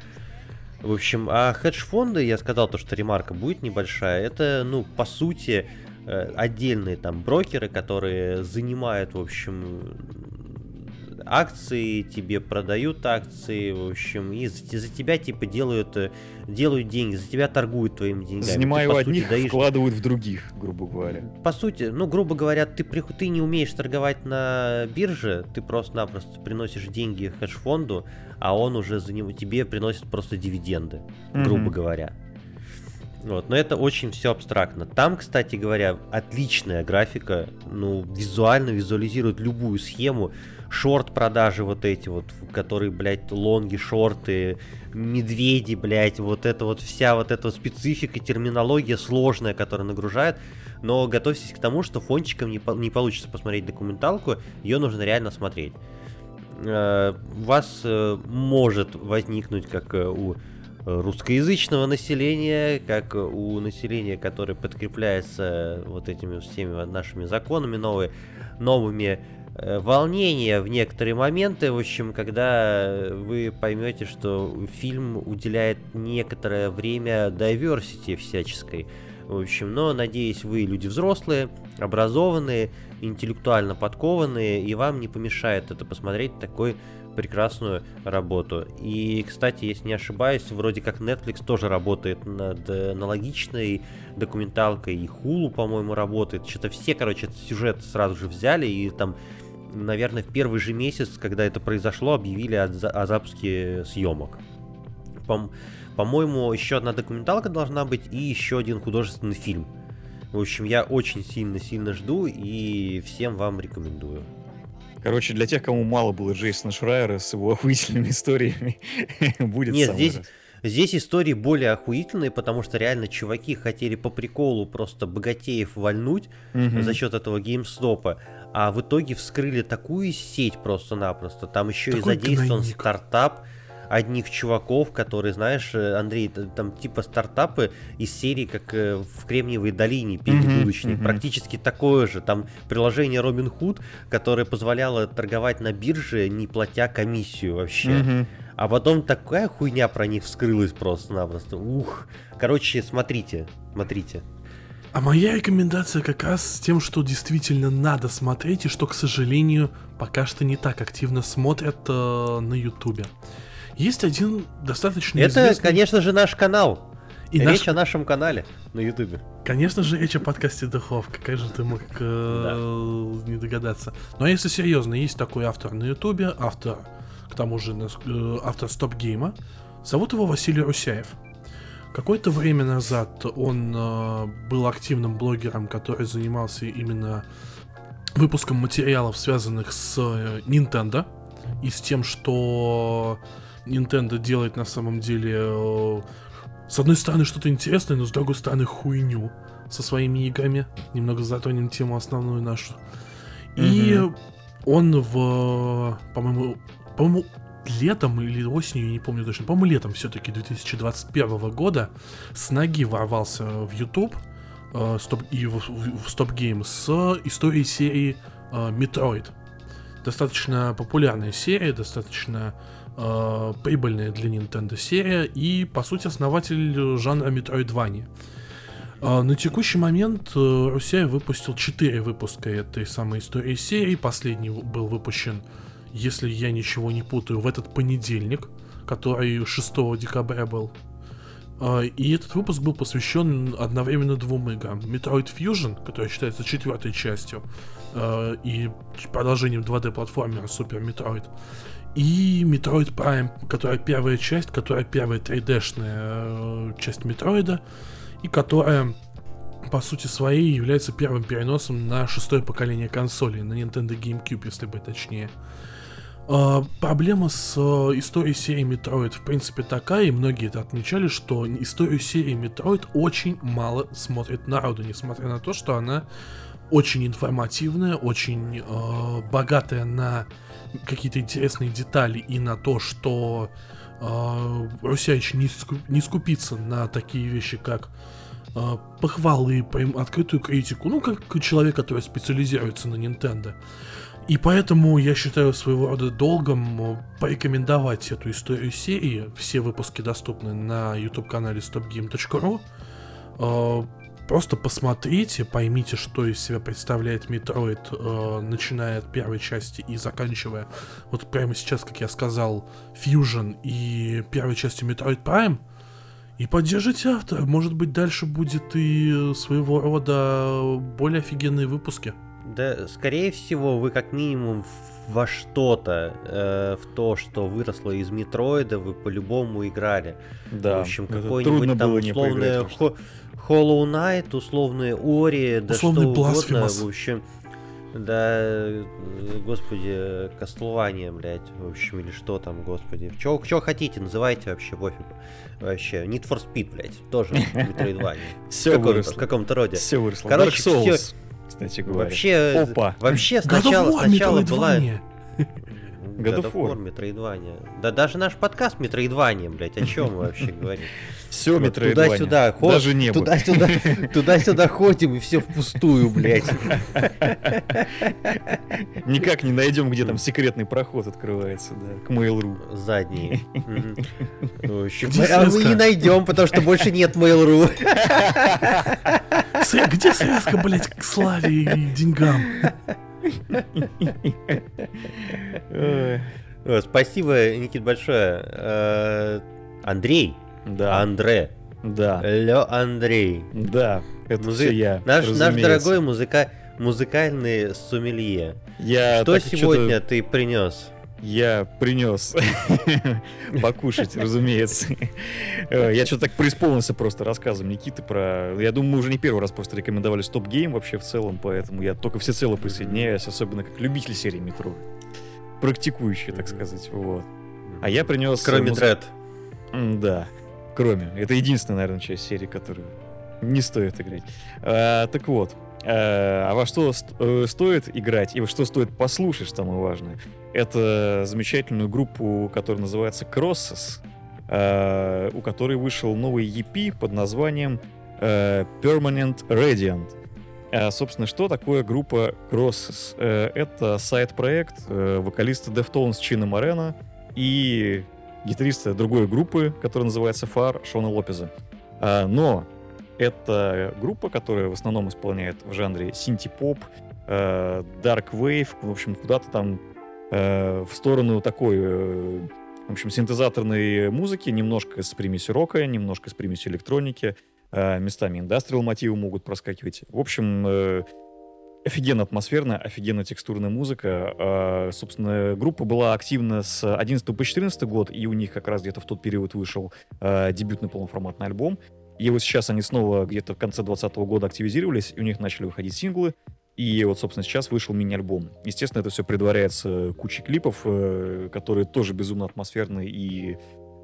В общем, а хедж-фонды, я сказал то, что ремарка будет небольшая, это, ну, по сути, э, отдельные там брокеры, которые занимают, в общем, акции, тебе продают акции, в общем, и за, за тебя типа делают, э, делают деньги, за тебя торгуют твоими деньгами. Занимаю ты, одних, даешь... вкладывают в других, грубо говоря. По сути, ну, грубо говоря, ты, ты не умеешь торговать на бирже, ты просто-напросто приносишь деньги хедж-фонду, а он уже за него тебе приносит просто дивиденды, mm-hmm. грубо говоря. Вот, но это очень все абстрактно. Там, кстати говоря, отличная графика, ну, визуально визуализирует любую схему. Шорт-продажи вот эти вот, которые, блядь, лонги, шорты, медведи, блядь, вот это вот вся вот эта вот специфика, терминология сложная, которая нагружает. Но готовьтесь к тому, что фончиком не, по не получится посмотреть документалку, ее нужно реально смотреть. Э, у вас э, может возникнуть, как э, у русскоязычного населения, как у населения, которое подкрепляется вот этими всеми нашими законами новые, новыми волнения в некоторые моменты, в общем, когда вы поймете, что фильм уделяет некоторое время diversity всяческой. В общем, но надеюсь, вы люди взрослые, образованные, интеллектуально подкованные, и вам не помешает это посмотреть такой прекрасную работу. И, кстати, если не ошибаюсь, вроде как Netflix тоже работает над аналогичной документалкой, и Hulu, по-моему, работает. Что-то все, короче, этот сюжет сразу же взяли, и там, наверное, в первый же месяц, когда это произошло, объявили о, о запуске съемок. По- по-моему, еще одна документалка должна быть, и еще один художественный фильм. В общем, я очень сильно-сильно жду и всем вам рекомендую. Короче, для тех, кому мало было Джейсона Шрайера с его [LAUGHS] охуительными историями, [LAUGHS] будет Нет, здесь, здесь истории более охуительные, потому что реально чуваки хотели по приколу просто богатеев вальнуть угу. за счет этого геймстопа, а в итоге вскрыли такую сеть просто-напросто. Там еще Такой и задействован гнойник. стартап, одних чуваков, которые, знаешь, э, Андрей, там типа стартапы из серии, как э, в Кремниевой долине передбудущник, mm-hmm, mm-hmm. практически такое же. Там приложение Robin Hood, которое позволяло торговать на бирже, не платя комиссию вообще. Mm-hmm. А потом такая хуйня про них вскрылась просто-напросто. Ух. Короче, смотрите, смотрите. А моя рекомендация как раз с тем, что действительно надо смотреть, и что, к сожалению, пока что не так активно смотрят э, на Ютубе. Есть один достаточно Это, известный... конечно же, наш канал. И речь наш... о нашем канале на Ютубе. Конечно же, речь о подкасте Духовка. Как же ты мог э, не догадаться? Но если серьезно, есть такой автор на Ютубе, автор, к тому же, э, автор Стоп Гейма. Зовут его Василий Русяев. Какое-то время назад он э, был активным блогером, который занимался именно выпуском материалов, связанных с э, Nintendo и с тем, что Nintendo делает на самом деле э, с одной стороны что-то интересное, но с другой стороны хуйню со своими играми. Немного затронем тему основную нашу. И mm-hmm. он в, по-моему, по-моему, летом или осенью, не помню точно, по-моему, летом все-таки 2021 года с ноги ворвался в YouTube э, стоп, и в, в, в Stop Game с историей серии э, Metroid. Достаточно популярная серия, достаточно э, прибыльная для Nintendo серия и, по сути, основатель жанра Metroidvania. Э, на текущий момент э, Русяев выпустил 4 выпуска этой самой истории серии. Последний был выпущен, если я ничего не путаю, в этот понедельник, который 6 декабря был. Uh, и этот выпуск был посвящен одновременно двум играм. Metroid Fusion, которая считается четвертой частью, uh, и продолжением 2D-платформера Super Metroid, и Metroid Prime, которая первая часть, которая первая 3D-шная э, часть Метроида, и которая по сути своей является первым переносом на шестое поколение консолей, на Nintendo GameCube, если быть точнее. Проблема с uh, историей серии Metroid в принципе такая, и многие это отмечали, что историю серии Metroid очень мало смотрит народу, несмотря на то, что она очень информативная, очень uh, богатая на какие-то интересные детали и на то, что э, Русяич не, ску- не скупится на такие вещи, как э, похвалы, прям открытую критику, ну, как человек, который специализируется на Nintendo. И поэтому я считаю своего рода долгом э, порекомендовать эту историю серии. Все выпуски доступны на YouTube-канале stopgame.ru. Э, Просто посмотрите, поймите, что из себя представляет Metroid, э, начиная от первой части и заканчивая вот прямо сейчас, как я сказал, Fusion и первой частью Metroid Prime. И поддержите автора. Может быть, дальше будет и своего рода более офигенные выпуски. Да, скорее всего, вы как минимум во что-то, э, в то, что выросло из Метроида, вы по-любому играли. Да, В общем, какой-нибудь там условное Хо- Hollow Knight, условные Ори, да Условный что угодно, Blasphemous. в общем, да, э, господи, Castlevania, блядь, в общем, или что там, господи. Чё, чё хотите, называйте вообще, пофигу. Вообще, Need for Speed, блядь, тоже Metroidvania. Все [LAUGHS] в каком-то, в выросло. каком-то роде. Все выросло. Короче, Dark Souls, всё- кстати говоря. Вообще, Опа. вообще сначала, War, сначала была... War, Metroidvania. Да даже наш подкаст Metroidvania, блядь, о чем мы вообще говорим? Все Вот. Туда-сюда, ход- Даже небо. Туда-сюда, [LAUGHS] туда-сюда ходим и все впустую, блядь. [LAUGHS] Никак не найдем, где там секретный проход открывается, да, к Mail.ru. Общем, Где а мы не найдем, потому что больше нет Mail.ru. Где связка, блядь, к славе и деньгам? Спасибо, Никит, большое. Э, Андрей. Да, Андре. да, Лё Андрей. да, это Музы- все я. Наш, наш дорогой музыка... музыкальный сомелье. Я Что сегодня ты принес? Я принес [LAUGHS] покушать, [LAUGHS] разумеется. Э, Я что-то так преисполнился просто рассказом Никиты про... Я думаю, мы уже не первый раз просто рекомендовали Стоп Гейм вообще в целом, поэтому я только всецело присоединяюсь, особенно как любитель серии Метро. Практикующий, так сказать, вот. А я принес... Кроме муз- Дред. Да, кроме. Это единственная, наверное, часть серии, которую не стоит играть. А, так вот, а во что э, стоит играть и во что стоит послушать, самое важное, это замечательную группу, которая называется Crosses, а, у которой вышел новый EP под названием э, Permanent Radiant. А, собственно, что такое группа Crosses? Э, это сайт-проект вокалиста Deftones Чина Морена и гитариста другой группы, которая называется Фар Шона Лопеза. А, но это группа, которая в основном исполняет в жанре синти-поп, э, dark wave, в общем, куда-то там э, в сторону такой, э, в общем, синтезаторной музыки, немножко с примесью рока, немножко с примесью электроники, э, местами индастриал мотивы могут проскакивать. В общем, офигенно атмосферная, офигенно текстурная музыка. А, собственно, группа была активна с 11 по 14 год, и у них как раз где-то в тот период вышел а, дебютный полноформатный альбом. И вот сейчас они снова где-то в конце 2020 года активизировались, и у них начали выходить синглы. И вот, собственно, сейчас вышел мини-альбом. Естественно, это все предваряется кучей клипов, э, которые тоже безумно атмосферные и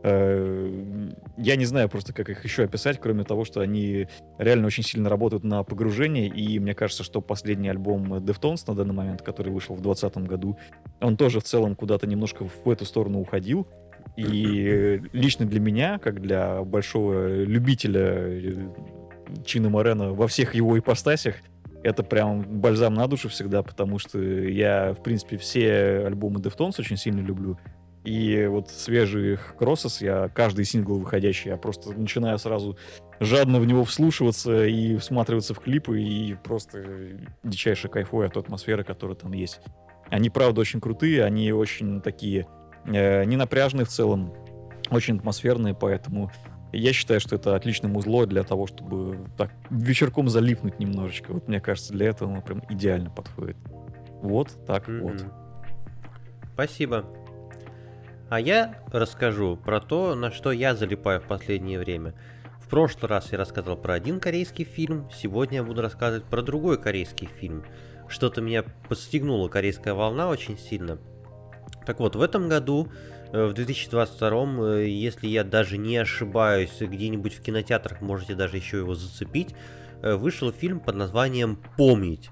я не знаю просто, как их еще описать, кроме того, что они реально очень сильно работают на погружение, и мне кажется, что последний альбом Deftones на данный момент, который вышел в 2020 году, он тоже в целом куда-то немножко в эту сторону уходил. И лично для меня, как для большого любителя э, Чина Морена во всех его ипостасях, это прям бальзам на душу всегда, потому что я, в принципе, все альбомы Deftones очень сильно люблю. И вот свежих Кроссос, я каждый сингл выходящий, я просто начинаю сразу жадно в него вслушиваться и всматриваться в клипы, и просто дичайше кайфую от атмосферы, которая там есть. Они, правда, очень крутые, они очень такие э, ненапряжные в целом, очень атмосферные, поэтому я считаю, что это отличное музло для того, чтобы так вечерком залипнуть немножечко. Вот мне кажется, для этого оно прям идеально подходит. Вот так вот. Мгм. Спасибо. А я расскажу про то, на что я залипаю в последнее время. В прошлый раз я рассказал про один корейский фильм, сегодня я буду рассказывать про другой корейский фильм. Что-то меня подстегнула корейская волна очень сильно. Так вот, в этом году, э, в 2022, э, если я даже не ошибаюсь, где-нибудь в кинотеатрах можете даже еще его зацепить, э, вышел фильм под названием «Помнить».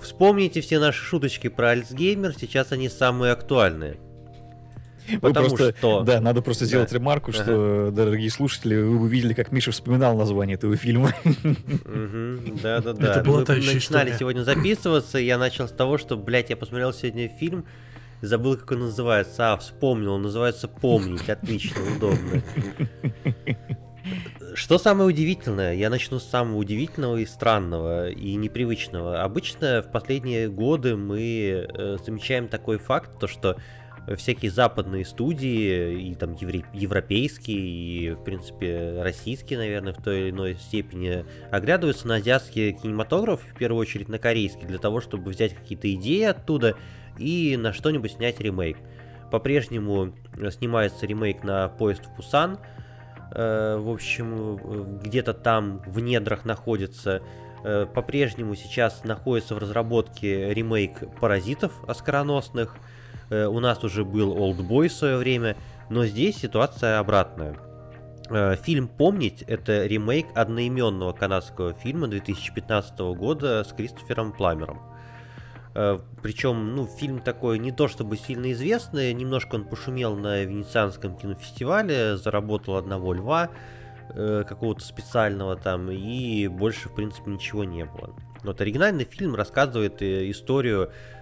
Вспомните все наши шуточки про Альцгеймер, сейчас они самые актуальные. Потому просто, что... Да, надо просто Да. сделать ремарку, что, дорогие слушатели, вы увидели, как Миша вспоминал название этого фильма. Да-да-да. Это была Мы та еще начинали сегодня записываться, я начал с того, что, блядь, я посмотрел сегодня фильм, забыл, как он называется. А, вспомнил, он называется «Помнить». Отлично, удобно. Что самое удивительное? Я начну с самого удивительного и странного, и непривычного. Обычно в последние годы мы э, замечаем такой факт, то что всякие западные студии, и там евре- европейские, и, в принципе, российские, наверное, в той или иной степени, оглядываются на азиатский кинематограф, в первую очередь на корейский, для того, чтобы взять какие-то идеи оттуда и на что-нибудь снять ремейк. По-прежнему э, снимается ремейк на «Поезд в Пусан», Э, в общем, э, где-то там в недрах находится. По-прежнему сейчас находится в разработке ремейк «Паразитов» оскароносных. Э, У нас уже был «Олдбой» в свое время, но здесь ситуация обратная. Э, Фильм «Помнить» — это ремейк одноименного канадского фильма 2015 года с Кристофером Пламером. Причем, ну, фильм такой не то чтобы сильно известный, немножко он пошумел на Венецианском кинофестивале, заработал одного льва э, какого-то специального там, и больше, в принципе, ничего не было. Вот оригинальный фильм рассказывает э, историю э,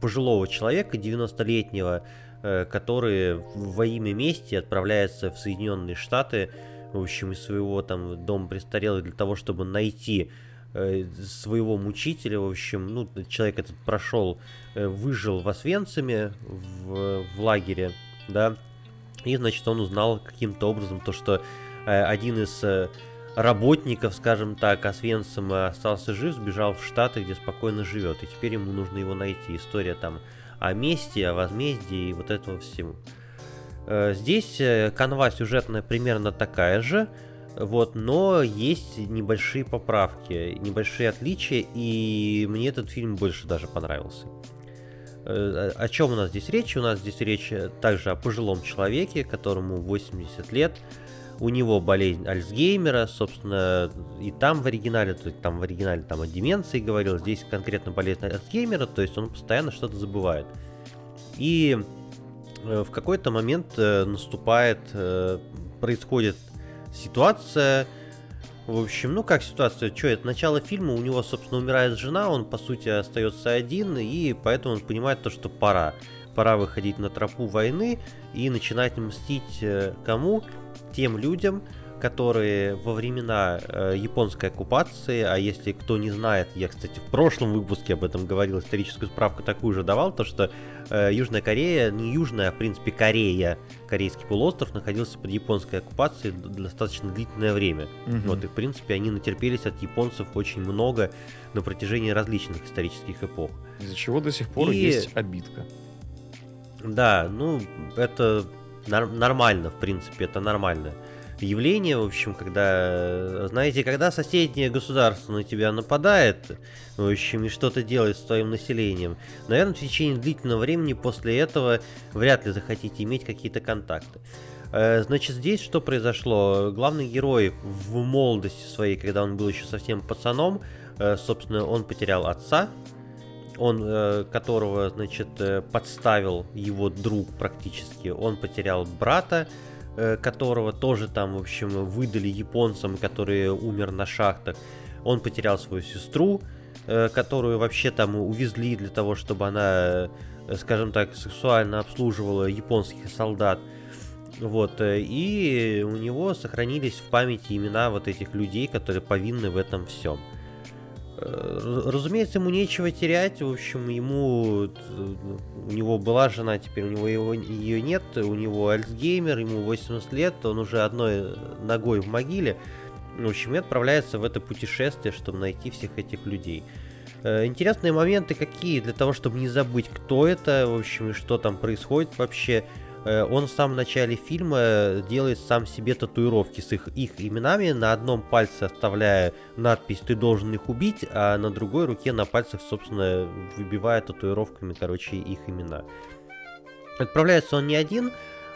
пожилого человека, 90-летнего, э, который во имя мести отправляется в Соединенные Штаты, в общем, из своего там дома престарелых для того, чтобы найти э, своего мучителя, в общем, ну, человек этот прошел, э, выжил в Освенциме, в, в лагере, да, и, значит, он узнал каким-то образом то, что э, один из э, работников, скажем так, Освенцима остался жив, сбежал в Штаты, где спокойно живет, и теперь ему нужно его найти. История там о мести, о возмездии и вот этого всего. Э, Здесь э, канва сюжетная примерно такая же, вот, но есть небольшие поправки, небольшие отличия, и мне этот фильм больше даже понравился. Э, О чем у нас здесь речь? У нас здесь речь э, также о пожилом человеке, которому 80 лет. У него болезнь Альцгеймера, собственно, и там в оригинале, то есть там в оригинале там о деменции говорил, здесь конкретно болезнь Альцгеймера, то есть он постоянно что-то забывает. И э, в какой-то момент э, наступает, э, происходит ситуация, в общем, ну как ситуация, что это начало фильма, у него, собственно, умирает жена, он, по сути, остается один, и поэтому он понимает то, что пора. Пора выходить на тропу войны и начинать мстить кому? Тем людям, которые во времена э, японской оккупации, а если кто не знает, я, кстати, в прошлом выпуске об этом говорил, историческую справку такую же давал, то что э, Южная Корея, не Южная, а в принципе Корея, корейский полуостров, находился под японской оккупацией достаточно длительное время. Мгм. Вот, и в принципе они натерпелись от японцев очень много на протяжении различных исторических эпох. Из-за чего до сих пор И- есть обидка. Да, ну, это нормально, в принципе, это нормально явление, в общем, когда, знаете, когда соседнее государство на тебя нападает, в общем, и что-то делает с твоим населением, наверное, в течение длительного времени после этого вряд ли захотите иметь какие-то контакты. Э, Значит, здесь что произошло? Главный герой в молодости своей, когда он был еще совсем пацаном, э, собственно, он потерял отца, он, э, которого, значит, э, подставил его друг практически, он потерял брата, э, которого тоже там, в общем, выдали японцам, который умер на шахтах. Он потерял свою сестру, которую вообще там увезли для того, чтобы она, скажем так, сексуально обслуживала японских солдат. Вот, и у него сохранились в памяти имена вот этих людей, которые повинны в этом всем. Э, Разумеется, ему нечего терять. В общем, ему э, у него была жена, теперь у него его, ее нет. У него Альцгеймер, ему 80 лет, он уже одной ногой в могиле. В общем, и отправляется в это путешествие, чтобы найти всех этих людей. Э, Интересные моменты какие, для того, чтобы не забыть, кто это, в общем, и что там происходит вообще. Э, Он в самом начале фильма делает сам себе татуировки с их, их именами, на одном пальце оставляя надпись «Ты должен их убить», а на другой руке на пальцах, собственно, выбивая татуировками, короче, их имена. Отправляется он не один,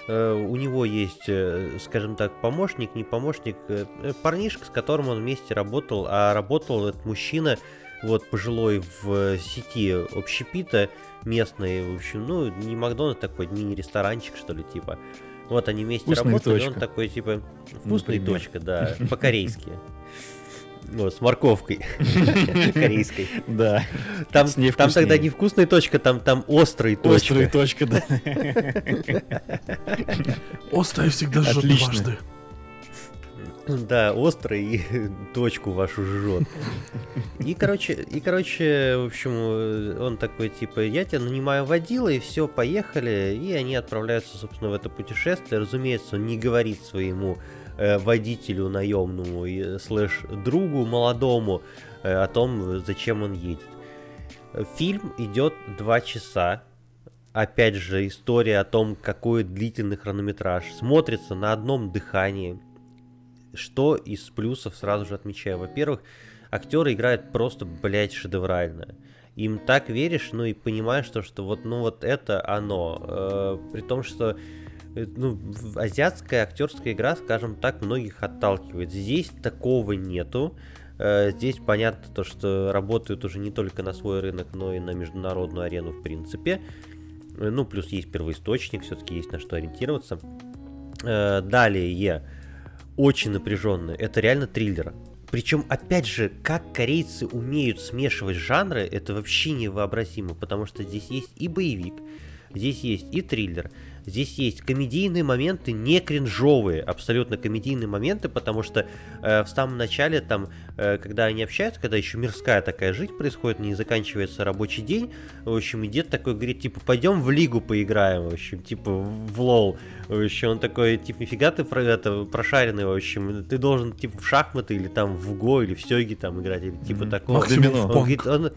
э, у него есть, э, скажем так, помощник, не помощник, э, э, парнишка, с которым он вместе работал, а работал этот мужчина вот пожилой в сети общепита местной, в общем, ну, не Макдональдс такой, мини-ресторанчик, что ли, типа. Вот они вместе Вкусная работали, и точка. он такой, типа, вкусная Например. точка, да, [LAUGHS] по-корейски. Вот, с морковкой [LAUGHS] корейской. Да. Там, там тогда не вкусная точка, там, там острая точка. Острая точка, да. Острая всегда жжет дважды. Да, острый и [LAUGHS] точку вашу жжет. И, короче, и, короче, в общем, э, он такой, типа, я тебя нанимаю водила, и все, поехали. И они отправляются, собственно, в это путешествие. Разумеется, он не говорит своему э, водителю наемному и э, слэш другу молодому э, о том, зачем он едет. Фильм идет два часа. Опять же, история о том, какой длительный хронометраж. Смотрится на одном дыхании. Что из плюсов сразу же отмечаю. Во-первых, актеры играют просто, блядь, шедеврально. Им так веришь, ну и понимаешь, что, что вот, ну вот это оно. Э, при том, что э, ну, азиатская актерская игра, скажем так, многих отталкивает. Здесь такого нету. Э, Здесь понятно то, что работают уже не только на свой рынок, но и на международную арену в принципе. Э, Ну, плюс есть первоисточник, все-таки есть на что ориентироваться. Далее, очень напряженный. Это реально триллер. Причем, опять же, как корейцы умеют смешивать жанры, это вообще невообразимо, потому что здесь есть и боевик, здесь есть и триллер, здесь есть комедийные моменты, не кринжовые, абсолютно комедийные моменты, потому что э, в самом начале, там, э, когда они общаются, когда еще мирская такая жизнь происходит, не заканчивается рабочий день, в общем, и дед такой говорит, типа, пойдем в лигу поиграем, в общем, типа, в лол. В общем, он такой, типа, нифига ты про это прошаренный, в общем, ты должен, типа, в шахматы или там в го или в сёги там играть, или типа Мгм. такого. Максимум Он, говорит, он,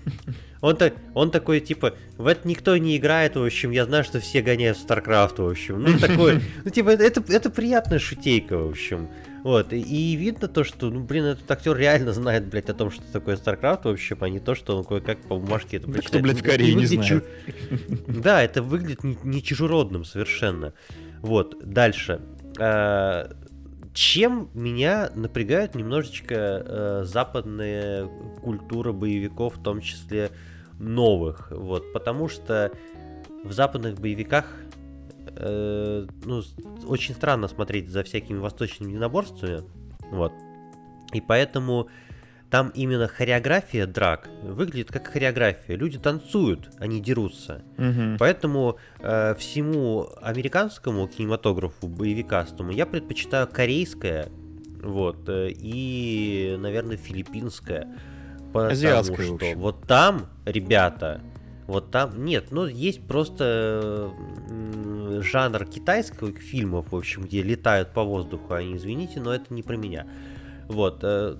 он, так- он такой, типа, в это никто не играет, в общем, я знаю, что все гоняют в StarCraft, в общем. Ну, [LAUGHS] такой, ну, типа, это, это приятная шутейка, в общем. Вот, и, и видно то, что, ну, блин, этот актер реально знает, блядь, о том, что такое StarCraft, в общем, а не то, что он кое-как по бумажке это Да прочитает. кто, блядь, в Это Корее не знает? [LAUGHS] Да, это выглядит не, не чужеродным совершенно. Вот, дальше. А, Чем меня напрягает немножечко э, западная культура боевиков, в том числе новых, вот, потому что в западных боевиках э, ну, очень странно смотреть за всякими восточными единоборствами, вот, и поэтому там именно хореография драк выглядит как хореография. Люди танцуют, они дерутся. Мгм. Поэтому э, всему американскому кинематографу, боевикастому, я предпочитаю корейское, вот, э, и, наверное, филиппинское. Потому Азиатское, в что вот там, ребята, вот там, нет, ну, есть просто жанр китайских фильмов, в общем, где летают по воздуху, они, извините, но это не про меня. Вот, э,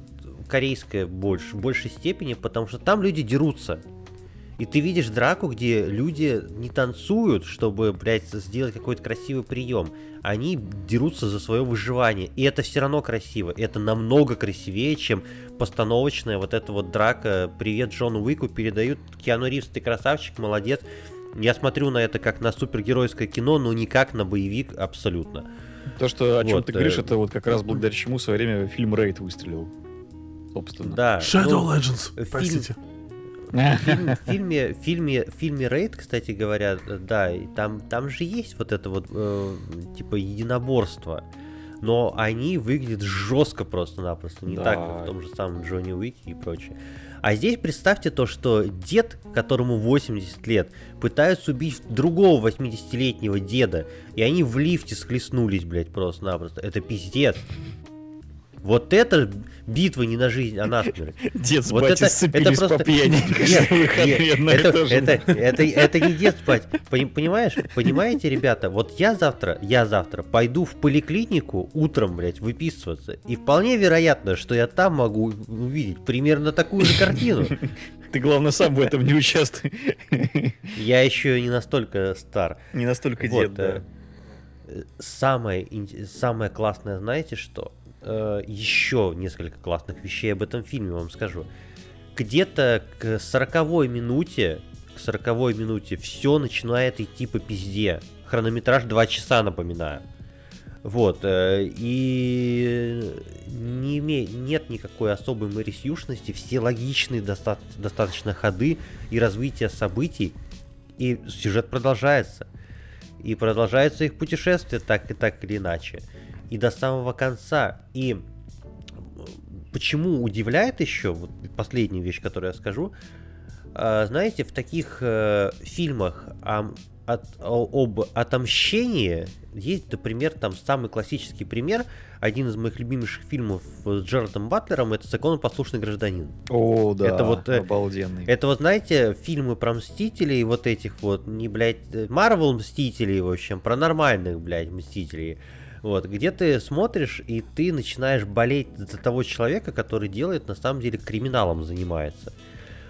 корейское больше, в большей степени, потому что там люди дерутся. И ты видишь драку, где люди не танцуют, чтобы, блядь, сделать какой-то красивый прием. Они дерутся за свое выживание. И это все равно красиво. Это намного красивее, чем постановочная вот эта вот драка. Привет Джону Уику передают. Киану Ривз, ты красавчик, молодец. Я смотрю на это как на супергеройское кино, но не как на боевик абсолютно. То, что о чем Вот, ты говоришь, э, это вот как раз благодаря чему в свое время фильм Рейд выстрелил. Собственно. Да. Shadow ну, Legends, фильм- простите. [LAUGHS] в фильме, в фильме, в фильме Рейд, кстати говоря, да, там, там же есть вот это вот э, типа единоборство. Но они выглядят жестко просто-напросто, не Да. так, как в том же самом Джонни Уике и прочее. А здесь представьте то, что дед, которому 80 лет, пытаются убить другого 80-летнего деда, и они в лифте схлестнулись, блядь, просто-напросто. Это пиздец. Вот это битва не на жизнь, а на смерть. Дед с Вот это- это просто- по пьяни. Нет, нет, это, это, это, это не дед спать. Пони- Понимаешь? Понимаете, ребята? Вот я завтра, я завтра пойду в поликлинику утром, блядь, выписываться. И вполне вероятно, что я там могу увидеть примерно такую же картину. Ты, главное, сам в этом не участвуй. Я еще не настолько стар. Не настолько Вот, дед, да. э, Самое, самое классное, знаете что? Э, Еще несколько классных вещей об этом фильме вам скажу. Где-то к 40 минуте, к 40 минуте все начинает идти по пизде. Хронометраж 2 часа, напоминаю. Вот, э, и не име... нет никакой особой мэрисюшности, все логичные доста... достаточно ходы и развитие событий, и сюжет продолжается. И продолжается их путешествие так и так или иначе. И до самого конца. И почему удивляет еще, вот последняя вещь, которую я скажу, а, знаете, в таких э, фильмах о, от, об отомщении есть, например, там самый классический пример, один из моих любимейших фильмов с Джаредом Батлером, это «Законопослушный гражданин». О, да, это вот, э, обалденный. Это вот, знаете, фильмы про Мстителей, вот этих вот, не, блядь, Марвел Мстителей, в общем, про нормальных, блядь, Мстителей. Вот, где ты смотришь, и ты начинаешь болеть за того человека, который делает, на самом деле, криминалом занимается.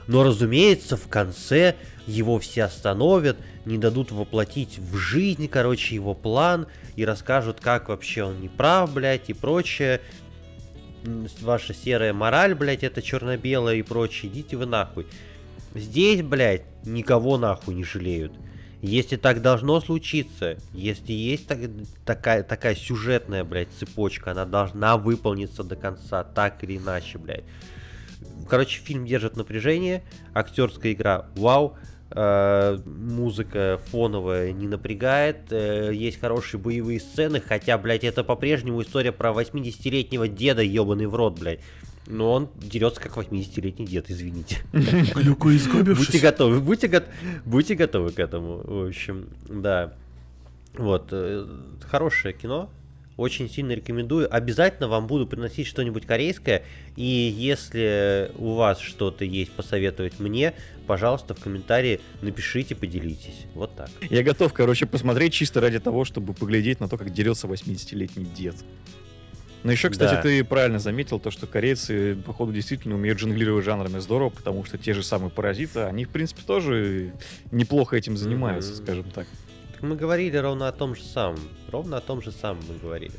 Но, разумеется, в конце его все остановят, не дадут воплотить в жизнь, короче, его план, и расскажут, как вообще он не прав, блядь, и прочее. Ваша серая мораль, блядь, это черно-белая и прочее, идите вы нахуй. Здесь, блядь, никого нахуй не жалеют. Если так должно случиться, если есть так, такая, такая сюжетная, блядь, цепочка, она должна выполниться до конца, так или иначе, блядь. Короче, фильм держит напряжение, актерская игра, вау, э, музыка фоновая не напрягает, э, есть хорошие боевые сцены, хотя, блядь, это по-прежнему история про 80-летнего деда, ебаный в рот, блядь. Но он дерется как 80-летний дед, извините. [LAUGHS] Глюку Будьте готовы, будьте, го- будьте готовы к этому. В общем, да. Вот, э, хорошее кино, очень сильно рекомендую. Обязательно вам буду приносить что-нибудь корейское. И если у вас что-то есть посоветовать мне, пожалуйста, в комментарии напишите, поделитесь. Вот так. Я готов, короче, посмотреть чисто ради того, чтобы поглядеть на то, как дерется 80-летний дед. Но еще, кстати, Да. ты правильно заметил то, что корейцы, походу, действительно умеют жонглировать жанрами здорово, потому что те же самые паразиты, они, в принципе, тоже неплохо этим занимаются, Мгм. скажем так. Так мы говорили ровно о том же самом. Ровно о том же самом мы говорили.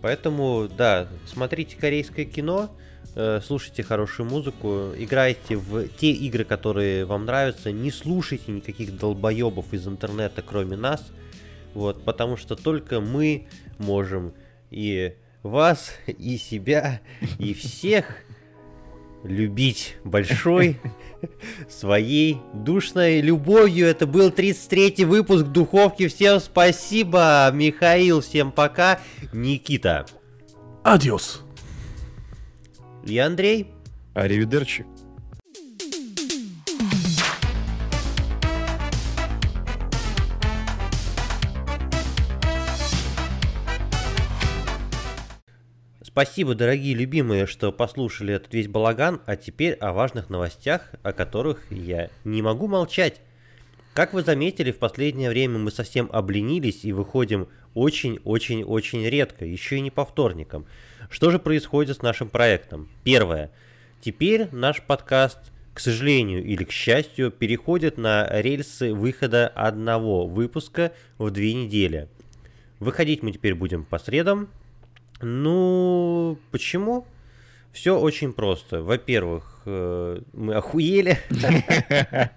Поэтому, да, смотрите корейское кино, э, слушайте хорошую музыку, играйте в те игры, которые вам нравятся, не слушайте никаких долбоебов из интернета, кроме нас. Вот, потому что только мы можем и вас, и себя, и всех любить большой своей душной любовью. Это был 33-й выпуск Духовки. Всем спасибо, Михаил, всем пока, Никита Адиос. и Андрей. Аривидерчи. Спасибо, дорогие любимые, что послушали этот весь балаган, а теперь о важных новостях, о которых я не могу молчать. Как вы заметили, в последнее время мы совсем обленились и выходим очень-очень-очень редко, еще и не по вторникам. Что же происходит с нашим проектом? Первое. Теперь наш подкаст, к сожалению или к счастью, переходит на рельсы выхода одного выпуска в две недели. Выходить мы теперь будем по средам, ну, почему? Все очень просто. Во-первых, э, мы охуели. [LAUGHS]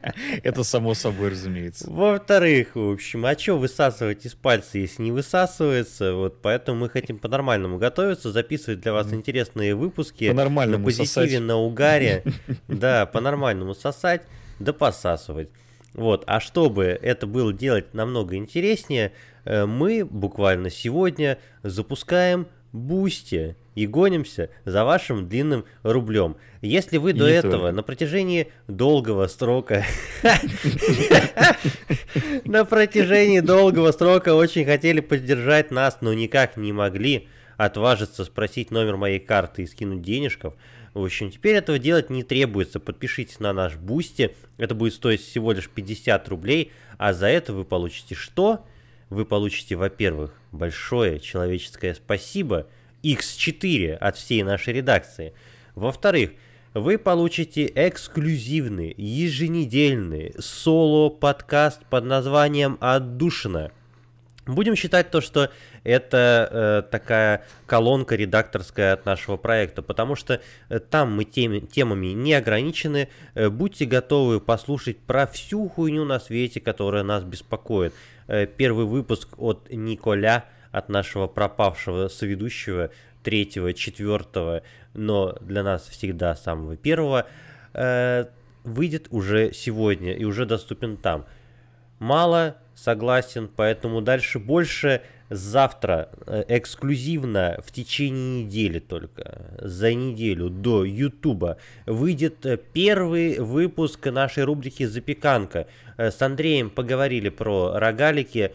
Это само собой разумеется. Во-вторых, в общем, а что высасывать из пальца, если не высасывается? Вот поэтому мы хотим по-нормальному готовиться, записывать для вас интересные выпуски. На По-нормальному позитиве, сосать. на угаре. [LAUGHS] Да, по-нормальному сосать, да посасывать. Вот, а чтобы это было делать намного интереснее, э, мы буквально сегодня запускаем Boosty и гонимся за вашим длинным рублем. Если вы И до этого только. на протяжении долгого срока [LAUGHS] на протяжении долгого срока очень хотели поддержать нас, но никак не могли отважиться спросить номер моей карты и скинуть денежков. В общем, теперь этого делать не требуется. Подпишитесь на наш Boosty. Это будет стоить всего лишь 50 рублей. А за это вы получите что? Вы получите, во-первых, большое человеческое спасибо X4 от всей нашей редакции. Во-вторых, вы получите эксклюзивный, еженедельный соло-подкаст под названием «Отдушина». Будем считать то, что это э, такая колонка редакторская от нашего проекта, потому что э, там мы теми, темами не ограничены. Э, будьте готовы послушать про всю хуйню на свете, которая нас беспокоит. Э, первый выпуск от Николя от нашего пропавшего соведущего, третьего, четвертого, но для нас всегда самого первого, э, выйдет уже сегодня и уже доступен там. Мало, согласен, поэтому дальше больше завтра э, эксклюзивно в течение недели только, за неделю до Ютуба, выйдет э, первый выпуск нашей рубрики «Запеканка». Э, с Андреем поговорили про рогалики,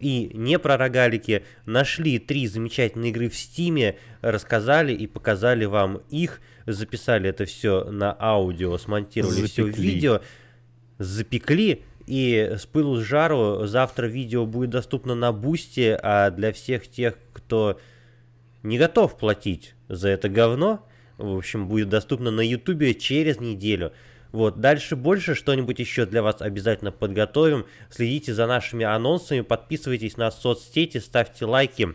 и не про рогалики, нашли три замечательные игры в Стиме, рассказали и показали вам их, записали это все на аудио, смонтировали все в видео, запекли, и с пылу с жару завтра видео будет доступно на Бусте, а для всех тех, кто не готов платить за это говно, в общем, будет доступно на Ютубе через неделю. Вот, дальше больше что-нибудь еще для вас обязательно подготовим. Следите за нашими анонсами, подписывайтесь на соцсети, ставьте лайки,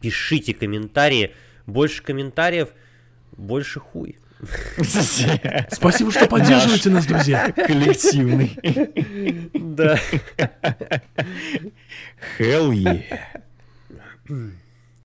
пишите комментарии. Больше комментариев, больше хуй. [LAUGHS] Спасибо, что поддерживаете нас, друзья. Коллективный. Да. Hell yeah.